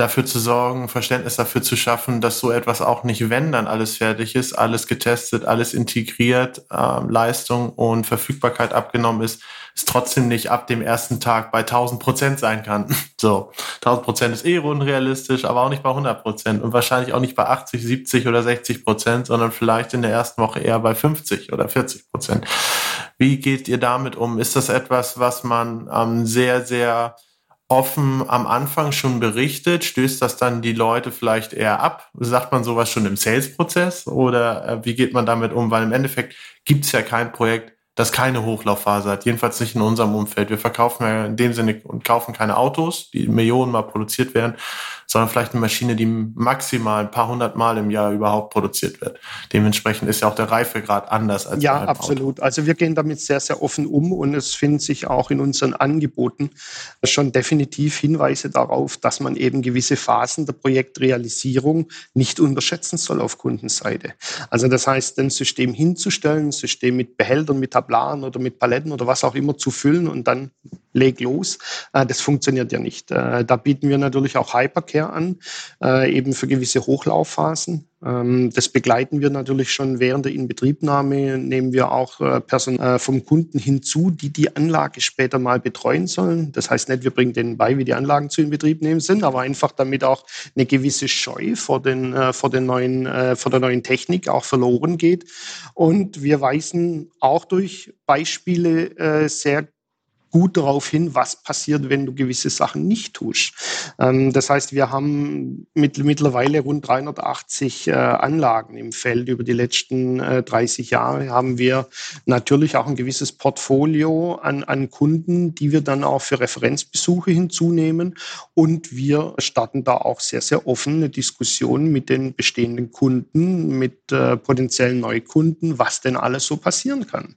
dafür zu sorgen, Verständnis dafür zu schaffen, dass so etwas auch nicht, wenn dann alles fertig ist, alles getestet, alles integriert, äh, Leistung und Verfügbarkeit abgenommen ist, es trotzdem nicht ab dem ersten Tag bei 1000 Prozent sein kann. So, 1000 Prozent ist eh unrealistisch, aber auch nicht bei 100 Prozent und wahrscheinlich auch nicht bei 80, 70 oder 60 Prozent, sondern vielleicht in der ersten Woche eher bei 50 oder 40 Prozent. Wie geht ihr damit um? Ist das etwas, was man ähm, sehr, sehr offen am Anfang schon berichtet? Stößt das dann die Leute vielleicht eher ab? Sagt man sowas schon im Sales-Prozess oder äh, wie geht man damit um? Weil im Endeffekt gibt es ja kein Projekt, das keine Hochlaufphase hat. Jedenfalls nicht in unserem Umfeld. Wir verkaufen ja in dem Sinne und kaufen keine Autos, die Millionen mal produziert werden, sondern vielleicht eine Maschine, die maximal ein paar hundert Mal im Jahr überhaupt produziert wird. Dementsprechend ist ja auch der Reifegrad anders als Ja, absolut. Auto. Also wir gehen damit sehr, sehr offen um und es finden sich auch in unseren Angeboten schon definitiv Hinweise darauf, dass man eben gewisse Phasen der Projektrealisierung nicht unterschätzen soll auf Kundenseite. Also das heißt, ein System hinzustellen, ein System mit Behältern, mit Tablaren oder mit Paletten oder was auch immer zu füllen und dann leg los, äh, das funktioniert ja nicht. Äh, da bieten wir natürlich auch Hypercare Verkehr an, äh, eben für gewisse Hochlaufphasen. Ähm, das begleiten wir natürlich schon während der Inbetriebnahme, nehmen wir auch äh, Personal äh, vom Kunden hinzu, die die Anlage später mal betreuen sollen. Das heißt nicht, wir bringen denen bei, wie die Anlagen zu Inbetrieb nehmen sind, aber einfach damit auch eine gewisse Scheu vor, den, äh, vor, den neuen, vor der neuen Technik auch verloren geht. Und wir weisen auch durch Beispiele sehr gut darauf hin, was passiert, wenn du gewisse Sachen nicht tust. Ähm, das heißt, wir haben mit, mittlerweile rund 380 äh, Anlagen im Feld. Über die letzten äh, 30 Jahre haben wir natürlich auch ein gewisses Portfolio an, an Kunden, die wir dann auch für Referenzbesuche hinzunehmen. Und wir starten da auch sehr, sehr offene Diskussionen mit den bestehenden Kunden, mit äh, potenziellen Neukunden, was denn alles so passieren kann.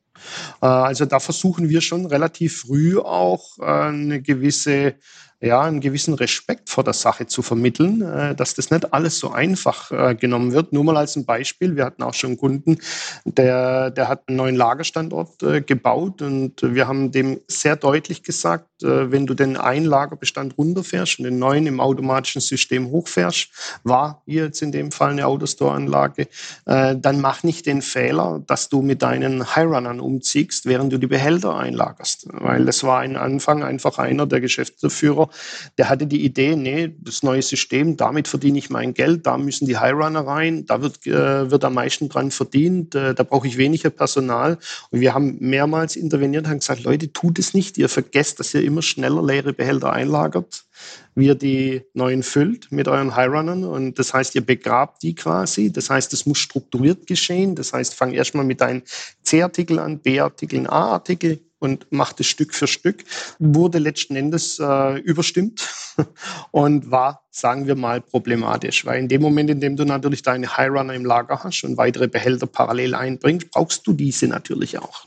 Äh, also da versuchen wir schon relativ früh auch äh, eine gewisse ja, einen gewissen Respekt vor der Sache zu vermitteln, äh, dass das nicht alles so einfach äh, genommen wird. Nur mal als ein Beispiel, wir hatten auch schon einen Kunden, der, der hat einen neuen Lagerstandort äh, gebaut und wir haben dem sehr deutlich gesagt, wenn du den einen Lagerbestand runterfährst und den neuen im automatischen System hochfährst, war hier jetzt in dem Fall eine Autostore-Anlage, dann mach nicht den Fehler, dass du mit deinen Highrunnern umziehst, während du die Behälter einlagerst. Weil das war ein Anfang einfach einer der Geschäftsführer, der hatte die Idee, nee, das neue System, damit verdiene ich mein Geld, da müssen die Highrunner rein, da wird, äh, wird am meisten dran verdient, äh, da brauche ich weniger Personal. Und wir haben mehrmals interveniert und haben gesagt, Leute, tut es nicht, ihr vergesst, dass ihr immer schneller leere Behälter einlagert wie ihr die neuen füllt mit euren Highrunnern. Und das heißt, ihr begrabt die quasi. Das heißt, es muss strukturiert geschehen. Das heißt, fang erstmal mit deinen C-Artikel an, B-Artikeln, A-Artikel, und macht es Stück für Stück, wurde letzten Endes äh, überstimmt und war, sagen wir mal, problematisch. Weil in dem Moment, in dem du natürlich deine High-Runner im Lager hast und weitere Behälter parallel einbringst, brauchst du diese natürlich auch.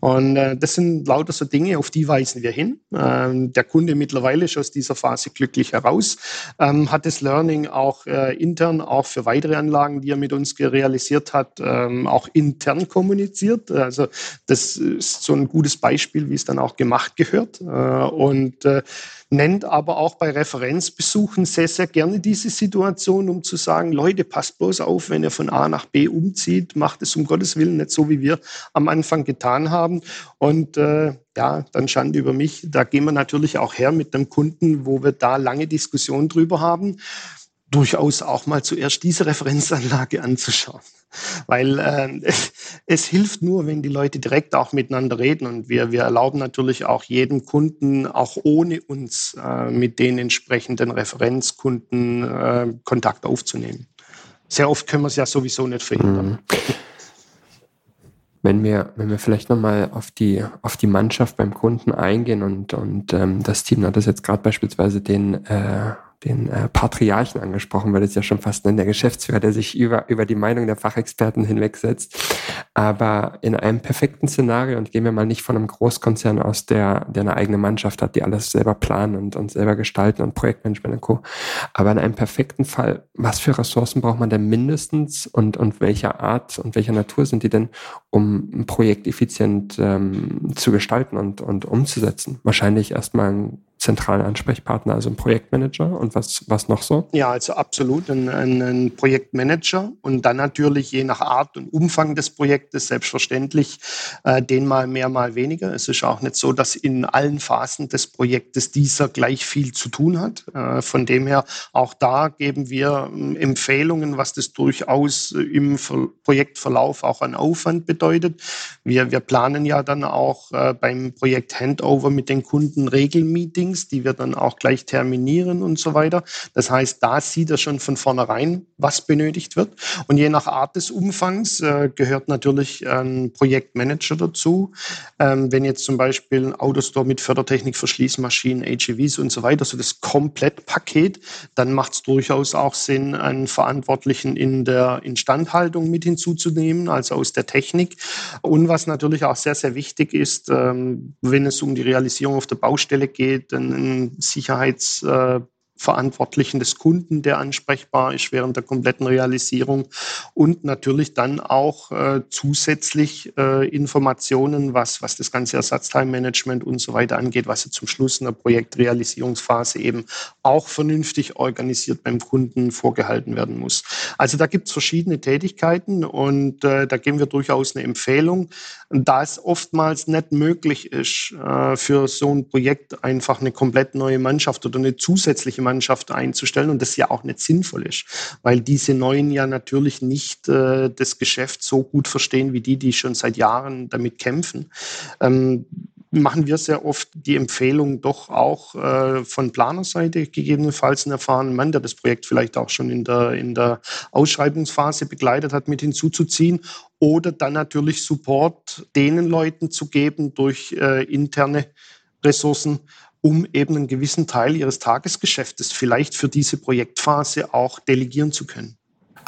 Und äh, das sind lauter so Dinge, auf die weisen wir hin. Ähm, der Kunde mittlerweile ist aus dieser Phase glücklich heraus, ähm, hat das Learning auch äh, intern, auch für weitere Anlagen, die er mit uns realisiert hat, ähm, auch intern kommuniziert. Also das ist so ein gutes Beispiel, wie es dann auch gemacht gehört. Äh, und äh, nennt aber auch bei Referenzbesuchen sehr, sehr gerne diese Situation, um zu sagen, Leute, passt bloß auf, wenn ihr von A nach B umzieht, macht es um Gottes Willen nicht so, wie wir am Anfang getan haben. Und äh, ja, dann Schande über mich. Da gehen wir natürlich auch her mit dem Kunden, wo wir da lange Diskussionen drüber haben durchaus auch mal zuerst diese Referenzanlage anzuschauen. Weil äh, es, hilft nur, wenn die Leute direkt auch miteinander reden. Und wir, wir erlauben natürlich auch jedem Kunden, auch ohne uns, äh, mit den entsprechenden Referenzkunden äh, Kontakt aufzunehmen. Sehr oft können wir es ja sowieso nicht verhindern. Mhm. Wenn wir, wenn wir vielleicht nochmal auf die, auf die Mannschaft beim Kunden eingehen und, und ähm, das Team hat das jetzt gerade beispielsweise den äh, den äh, Patriarchen angesprochen, weil es ja schon fast nennen, der Geschäftsführer, der sich über, über die Meinung der Fachexperten hinwegsetzt. Aber in einem perfekten Szenario, und gehen wir mal nicht von einem Großkonzern aus, der, der eine eigene Mannschaft hat, die alles selber planen und, und selber gestalten und Projektmanagement und Co. Aber in einem perfekten Fall, was für Ressourcen braucht man denn mindestens und, und welcher Art und welcher Natur sind die denn, um ein Projekt effizient ähm, zu gestalten und, und umzusetzen? Wahrscheinlich erstmal ein zentralen Ansprechpartner, also ein Projektmanager und was, was noch so? Ja, also absolut ein, ein, ein, Projektmanager und dann natürlich je nach Art und Umfang des Projektes selbstverständlich äh, den mal mehr, mal weniger. Es ist auch nicht so, dass in allen Phasen des Projektes dieser gleich viel zu tun hat. Äh, von dem her, auch da geben wir äh, Empfehlungen, was das durchaus im Ver Projektverlauf auch an Aufwand bedeutet. Wir, wir planen ja dann auch äh, beim Projekt Handover mit den Kunden Regelmeetings Meetings, die wir dann auch gleich terminieren und so weiter. Das heißt, da sieht er schon von vornherein, was benötigt wird. Und je nach Art des Umfangs äh, gehört natürlich ein Projektmanager dazu. Ähm, wenn jetzt zum Beispiel ein Autostore mit Fördertechnik, Verschließmaschinen, AGVs und so weiter, so das Komplettpaket, dann macht es durchaus auch Sinn, einen Verantwortlichen in der Instandhaltung mit hinzuzunehmen, also aus der Technik. Und was natürlich auch sehr, sehr wichtig ist, ähm, wenn es um die Realisierung auf der Baustelle geht, ein Sicherheits- äh, Verantwortlichen des Kunden, der ansprechbar ist während der kompletten Realisierung und natürlich dann auch äh, zusätzlich äh, Informationen, was, was das ganze Ersatzteilmanagement und so weiter angeht, was ja zum Schluss in der Projektrealisierungsphase eben auch vernünftig organisiert beim Kunden vorgehalten werden muss. Also da gibt es verschiedene Tätigkeiten und äh, da geben wir durchaus eine Empfehlung. Da es oftmals nicht möglich ist, äh, für so ein Projekt einfach eine komplett neue Mannschaft oder eine zusätzliche Mannschaft einzustellen und das ja auch nicht sinnvoll ist, weil diese Neuen ja natürlich nicht äh, das Geschäft so gut verstehen wie die, die schon seit Jahren damit kämpfen. Machen wir sehr oft die Empfehlung, doch auch äh, von Planerseite gegebenenfalls einen erfahrenen Mann, der das Projekt vielleicht auch schon in der, in der Ausschreibungsphase begleitet hat, mit hinzuzuziehen. Oder dann natürlich Support denen Leuten zu geben durch äh, interne Ressourcen, um eben einen gewissen Teil ihres Tagesgeschäftes vielleicht für diese Projektphase auch delegieren zu können?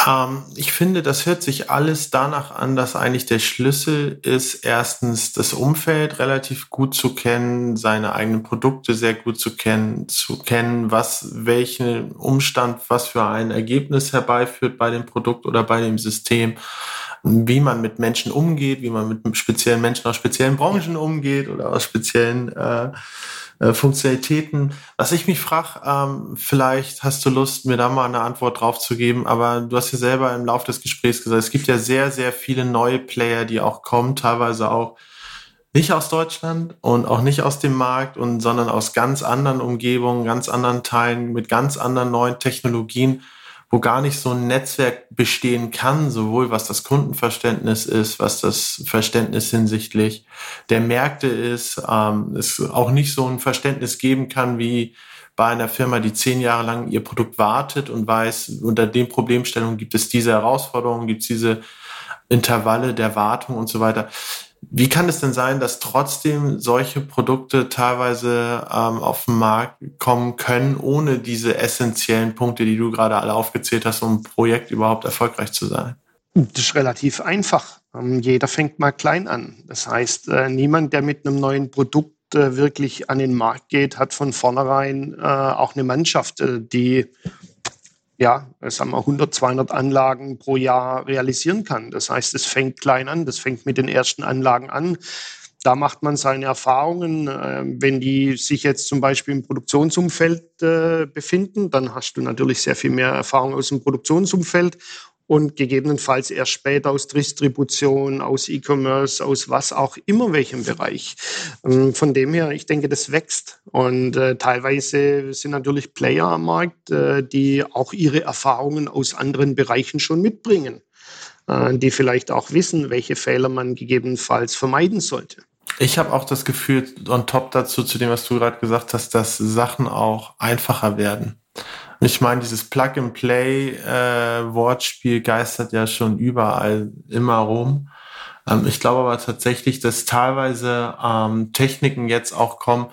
Ähm, ich finde, das hört sich alles danach an, dass eigentlich der Schlüssel ist, erstens das Umfeld relativ gut zu kennen, seine eigenen Produkte sehr gut zu kennen, zu kennen, was, welchen Umstand, was für ein Ergebnis herbeiführt bei dem Produkt oder bei dem System wie man mit Menschen umgeht, wie man mit speziellen Menschen aus speziellen Branchen umgeht oder aus speziellen äh, äh, Funktionalitäten. Was ich mich frage, ähm, vielleicht hast du Lust, mir da mal eine Antwort drauf zu geben, aber du hast ja selber im Laufe des Gesprächs gesagt, es gibt ja sehr, sehr viele neue Player, die auch kommen, teilweise auch nicht aus Deutschland und auch nicht aus dem Markt und sondern aus ganz anderen Umgebungen, ganz anderen Teilen mit ganz anderen neuen Technologien wo gar nicht so ein Netzwerk bestehen kann, sowohl was das Kundenverständnis ist, was das Verständnis hinsichtlich der Märkte ist, ähm, es auch nicht so ein Verständnis geben kann wie bei einer Firma, die zehn Jahre lang ihr Produkt wartet und weiß, unter den Problemstellungen gibt es diese Herausforderungen, gibt es diese Intervalle der Wartung und so weiter. Wie kann es denn sein, dass trotzdem solche Produkte teilweise ähm, auf den Markt kommen können, ohne diese essentiellen Punkte, die du gerade alle aufgezählt hast, um ein Projekt überhaupt erfolgreich zu sein? Das ist relativ einfach. Ähm, jeder fängt mal klein an. Das heißt, äh, niemand, der mit einem neuen Produkt äh, wirklich an den Markt geht, hat von vornherein äh, auch eine Mannschaft, die ja, sagen wir 100, 200 Anlagen pro Jahr realisieren kann. Das heißt, es fängt klein an, das fängt mit den ersten Anlagen an. Da macht man seine Erfahrungen. Ähm, wenn die sich jetzt zum Beispiel im Produktionsumfeld äh, befinden, dann hast du natürlich sehr viel mehr Erfahrung aus dem Produktionsumfeld und gegebenenfalls erst später aus Distribution, aus E-Commerce, aus was auch immer welchem Bereich. Ähm, von dem her, ich denke, das wächst und äh, teilweise sind natürlich Player am Markt, äh, die auch ihre Erfahrungen aus anderen Bereichen schon mitbringen, äh, die vielleicht auch wissen, welche Fehler man gegebenenfalls vermeiden sollte. Ich habe auch das Gefühl, on top dazu, zu dem, was du gerade gesagt hast, dass Sachen auch einfacher werden. Ich meine, dieses Plug-and-Play-Wortspiel äh, geistert ja schon überall immer rum. Ähm, ich glaube aber tatsächlich, dass teilweise ähm, Techniken jetzt auch kommen,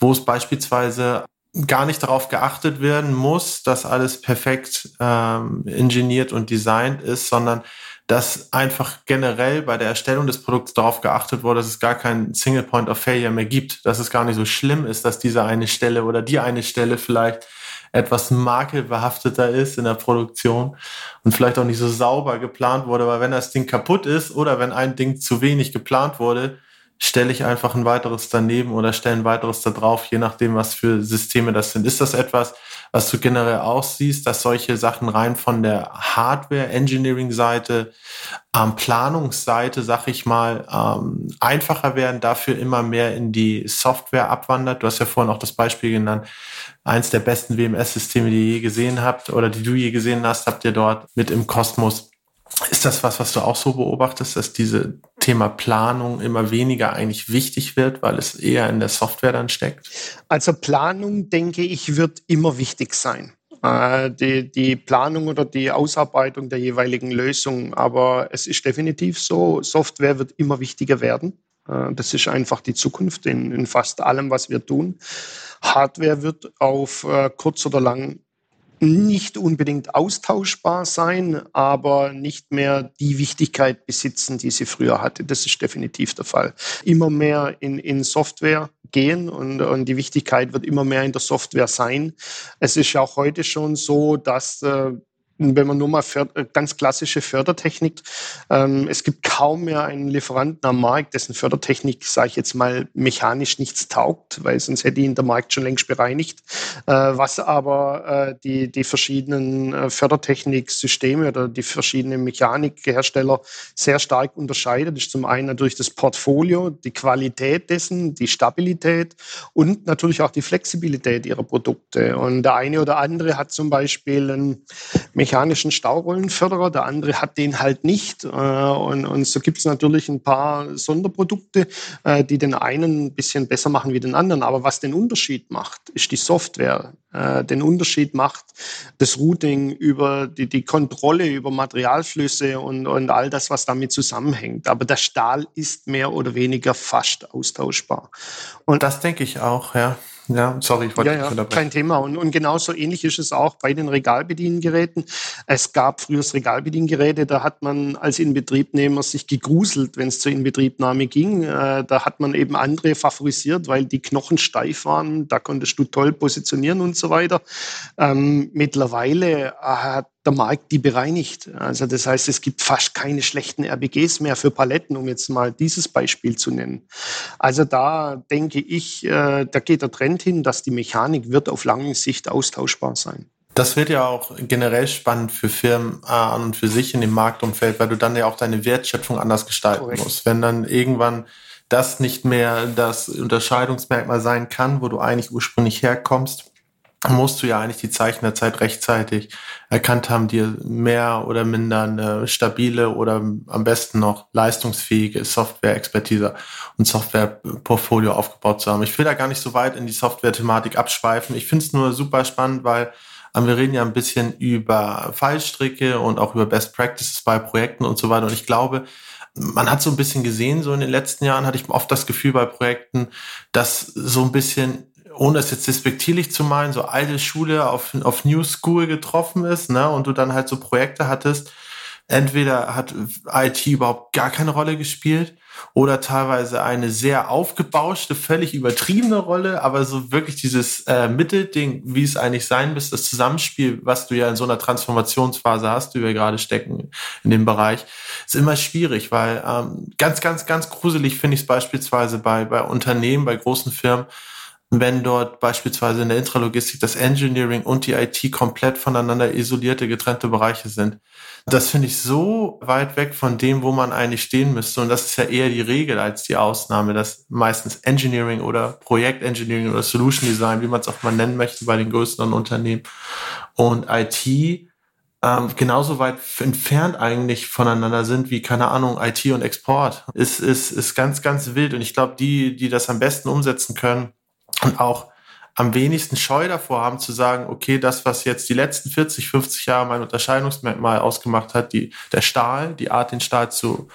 wo es beispielsweise gar nicht darauf geachtet werden muss, dass alles perfekt ähm, ingeniert und designt ist, sondern dass einfach generell bei der Erstellung des Produkts darauf geachtet wurde, dass es gar keinen Single Point of Failure mehr gibt, dass es gar nicht so schlimm ist, dass diese eine Stelle oder die eine Stelle vielleicht etwas makelbehafteter ist in der Produktion und vielleicht auch nicht so sauber geplant wurde, weil wenn das Ding kaputt ist oder wenn ein Ding zu wenig geplant wurde, stelle ich einfach ein weiteres daneben oder stelle ein weiteres da drauf, je nachdem, was für Systeme das sind. Ist das etwas, was du generell aussiehst, dass solche Sachen rein von der Hardware-Engineering-Seite, ähm, Planungsseite, sag ich mal, ähm, einfacher werden, dafür immer mehr in die Software abwandert? Du hast ja vorhin auch das Beispiel genannt, eins der besten WMS-Systeme, die ihr je gesehen habt oder die du je gesehen hast, habt ihr dort mit im Kosmos. Ist das was, was du auch so beobachtest, dass diese Thema Planung immer weniger eigentlich wichtig wird, weil es eher in der Software dann steckt? Also Planung, denke ich, wird immer wichtig sein. Äh, die, die Planung oder die Ausarbeitung der jeweiligen Lösung. Aber es ist definitiv so, Software wird immer wichtiger werden. Äh, das ist einfach die Zukunft in, in fast allem, was wir tun. Hardware wird auf äh, kurz oder lang nicht unbedingt austauschbar sein, aber nicht mehr die Wichtigkeit besitzen, die sie früher hatte. Das ist definitiv der Fall. Immer mehr in, in Software gehen und, und die Wichtigkeit wird immer mehr in der Software sein. Es ist ja auch heute schon so, dass äh, wenn man nur mal äh, ganz klassische Fördertechnik, ähm, es gibt kaum mehr einen Lieferanten am Markt, dessen Fördertechnik, sage ich jetzt mal, mechanisch nichts taugt, weil sonst hätte ihn der Markt schon längst bereinigt. Äh, was aber äh, die, die verschiedenen äh, Fördertechniksysteme oder die verschiedenen Mechanikhersteller sehr stark unterscheidet, ist zum einen natürlich das Portfolio, die Qualität dessen, die Stabilität und natürlich auch die Flexibilität ihrer Produkte. Und der eine oder andere hat zum Beispiel ein mechanischen Staurollenförderer, der andere hat den halt nicht. Äh, und, und so gibt es natürlich ein paar Sonderprodukte, äh, die den einen ein bisschen besser machen wie den anderen. Aber was den Unterschied macht, ist die Software. Äh, den Unterschied macht das Routing über die, die Kontrolle über Materialflüsse und, und all das, was damit zusammenhängt. Aber der Stahl ist mehr oder weniger fast austauschbar. Und das denke ich auch, ja. Ja, sorry, ich wollte ja, ja, kein Thema. Und, und genauso ähnlich ist es auch bei den Regalbediengeräten. Es gab früher Regalbediengeräte, da hat man als Inbetriebnehmer sich gegruselt, wenn es zur Inbetriebnahme ging. Äh, da hat man eben andere favorisiert, weil die Knochen steif waren. Da konntest du toll positionieren und so weiter. Ähm, mittlerweile hat der Markt die bereinigt. Also das heißt, es gibt fast keine schlechten RBGs mehr für Paletten, um jetzt mal dieses Beispiel zu nennen. Also da denke ich, äh, da geht der Trend hin, dass die Mechanik wird auf lange Sicht austauschbar sein. Das wird ja auch generell spannend für Firmen äh, an und für sich in dem Marktumfeld, weil du dann ja auch deine Wertschöpfung anders gestalten Korrekt. musst. Wenn dann irgendwann das nicht mehr das Unterscheidungsmerkmal sein kann, wo du eigentlich ursprünglich herkommst, musst du ja eigentlich die Zeichen der Zeit rechtzeitig erkannt haben, dir mehr oder minder eine stabile oder am besten noch leistungsfähige Software-Expertise und Software-Portfolio aufgebaut zu haben. Ich will da gar nicht so weit in die Software-Thematik abschweifen. Ich finde es nur super spannend, weil ähm, wir reden ja ein bisschen über Fallstricke und auch über Best Practices bei Projekten und so weiter. Und ich glaube, man hat so ein bisschen gesehen, so in den letzten Jahren hatte ich oft das Gefühl bei Projekten, dass so ein bisschen ohne es jetzt despektierlich zu meinen, so alte Schule auf, auf New School getroffen ist, ne, und du dann halt so Projekte hattest, entweder hat IT überhaupt gar keine Rolle gespielt oder teilweise eine sehr aufgebauschte, völlig übertriebene Rolle, aber so wirklich dieses äh, Mittelding, wie es eigentlich sein müsste, das Zusammenspiel, was du ja in so einer Transformationsphase hast, die wir gerade stecken in dem Bereich, ist immer schwierig, weil ähm, ganz, ganz, ganz gruselig finde ich es beispielsweise bei, bei Unternehmen, bei großen Firmen, wenn dort beispielsweise in der Intralogistik das Engineering und die IT komplett voneinander isolierte, getrennte Bereiche sind. Das finde ich so weit weg von dem, wo man eigentlich stehen müsste. Und das ist ja eher die Regel als die Ausnahme, dass meistens Engineering oder Projektengineering oder Solution Design, wie man es auch mal nennen möchte, bei den größeren Unternehmen und IT ähm, genauso weit entfernt eigentlich voneinander sind wie, keine Ahnung, IT und Export. Ist, ist, ist ganz, ganz wild. Und ich glaube, die, die das am besten umsetzen können, und auch am wenigsten Scheu davor haben zu sagen, okay, das, was jetzt die letzten 40, 50 Jahre mein Unterscheidungsmerkmal ausgemacht hat, die, der Stahl, die Art, den Stahl zu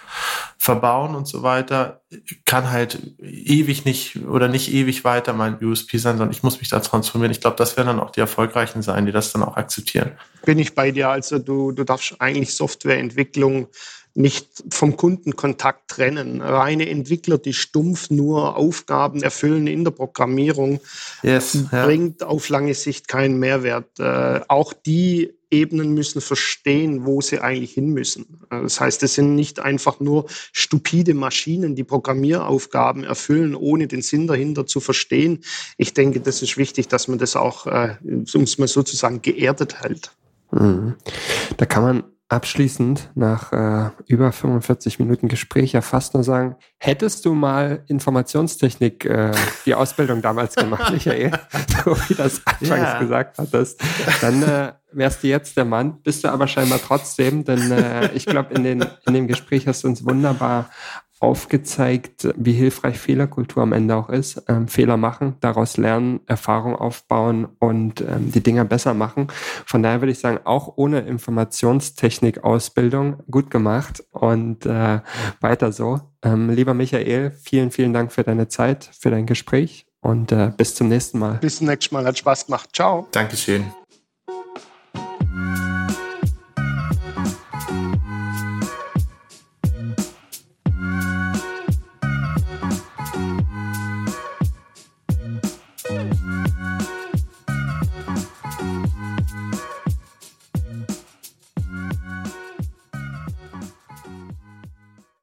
verbauen und so weiter, kann halt ewig nicht oder nicht ewig weiter mein USP sein, sondern ich muss mich da transformieren. Ich glaube, das werden dann auch die Erfolgreichen sein, die das dann auch akzeptieren. Bin ich bei dir. Also du, du darfst eigentlich Softwareentwicklung nicht vom Kundenkontakt trennen. Reine Entwickler, die stumpf nur Aufgaben erfüllen in der Programmierung, yes, bringt ja. auf lange Sicht keinen Mehrwert. Äh, auch die Ebenen müssen verstehen, wo sie eigentlich hin müssen. Äh, das heißt, es sind nicht einfach nur stupide Maschinen, die Programmieraufgaben erfüllen, ohne den Sinn dahinter zu verstehen. Ich denke, das ist wichtig, dass man das auch, äh, um es mal sozusagen, geerdet hält. Mhm. Da kann man abschließend nach äh, über 45 Minuten Gespräch ja fast nur sagen, hättest du mal Informationstechnik äh, die Ausbildung damals gemacht, Michael, so wie das anfangs ja. gesagt hattest, dann äh, wärst du jetzt der Mann, bist du aber scheinbar trotzdem, denn äh, ich glaube, in, in dem Gespräch hast du uns wunderbar aufgezeigt, wie hilfreich Fehlerkultur am Ende auch ist. Ähm, Fehler machen, daraus lernen, Erfahrung aufbauen und ähm, die Dinger besser machen. Von daher würde ich sagen, auch ohne Informationstechnik-Ausbildung gut gemacht und äh, weiter so. Ähm, lieber Michael, vielen, vielen Dank für deine Zeit, für dein Gespräch und äh, bis zum nächsten Mal. Bis zum nächsten Mal, hat Spaß gemacht. Ciao. Dankeschön.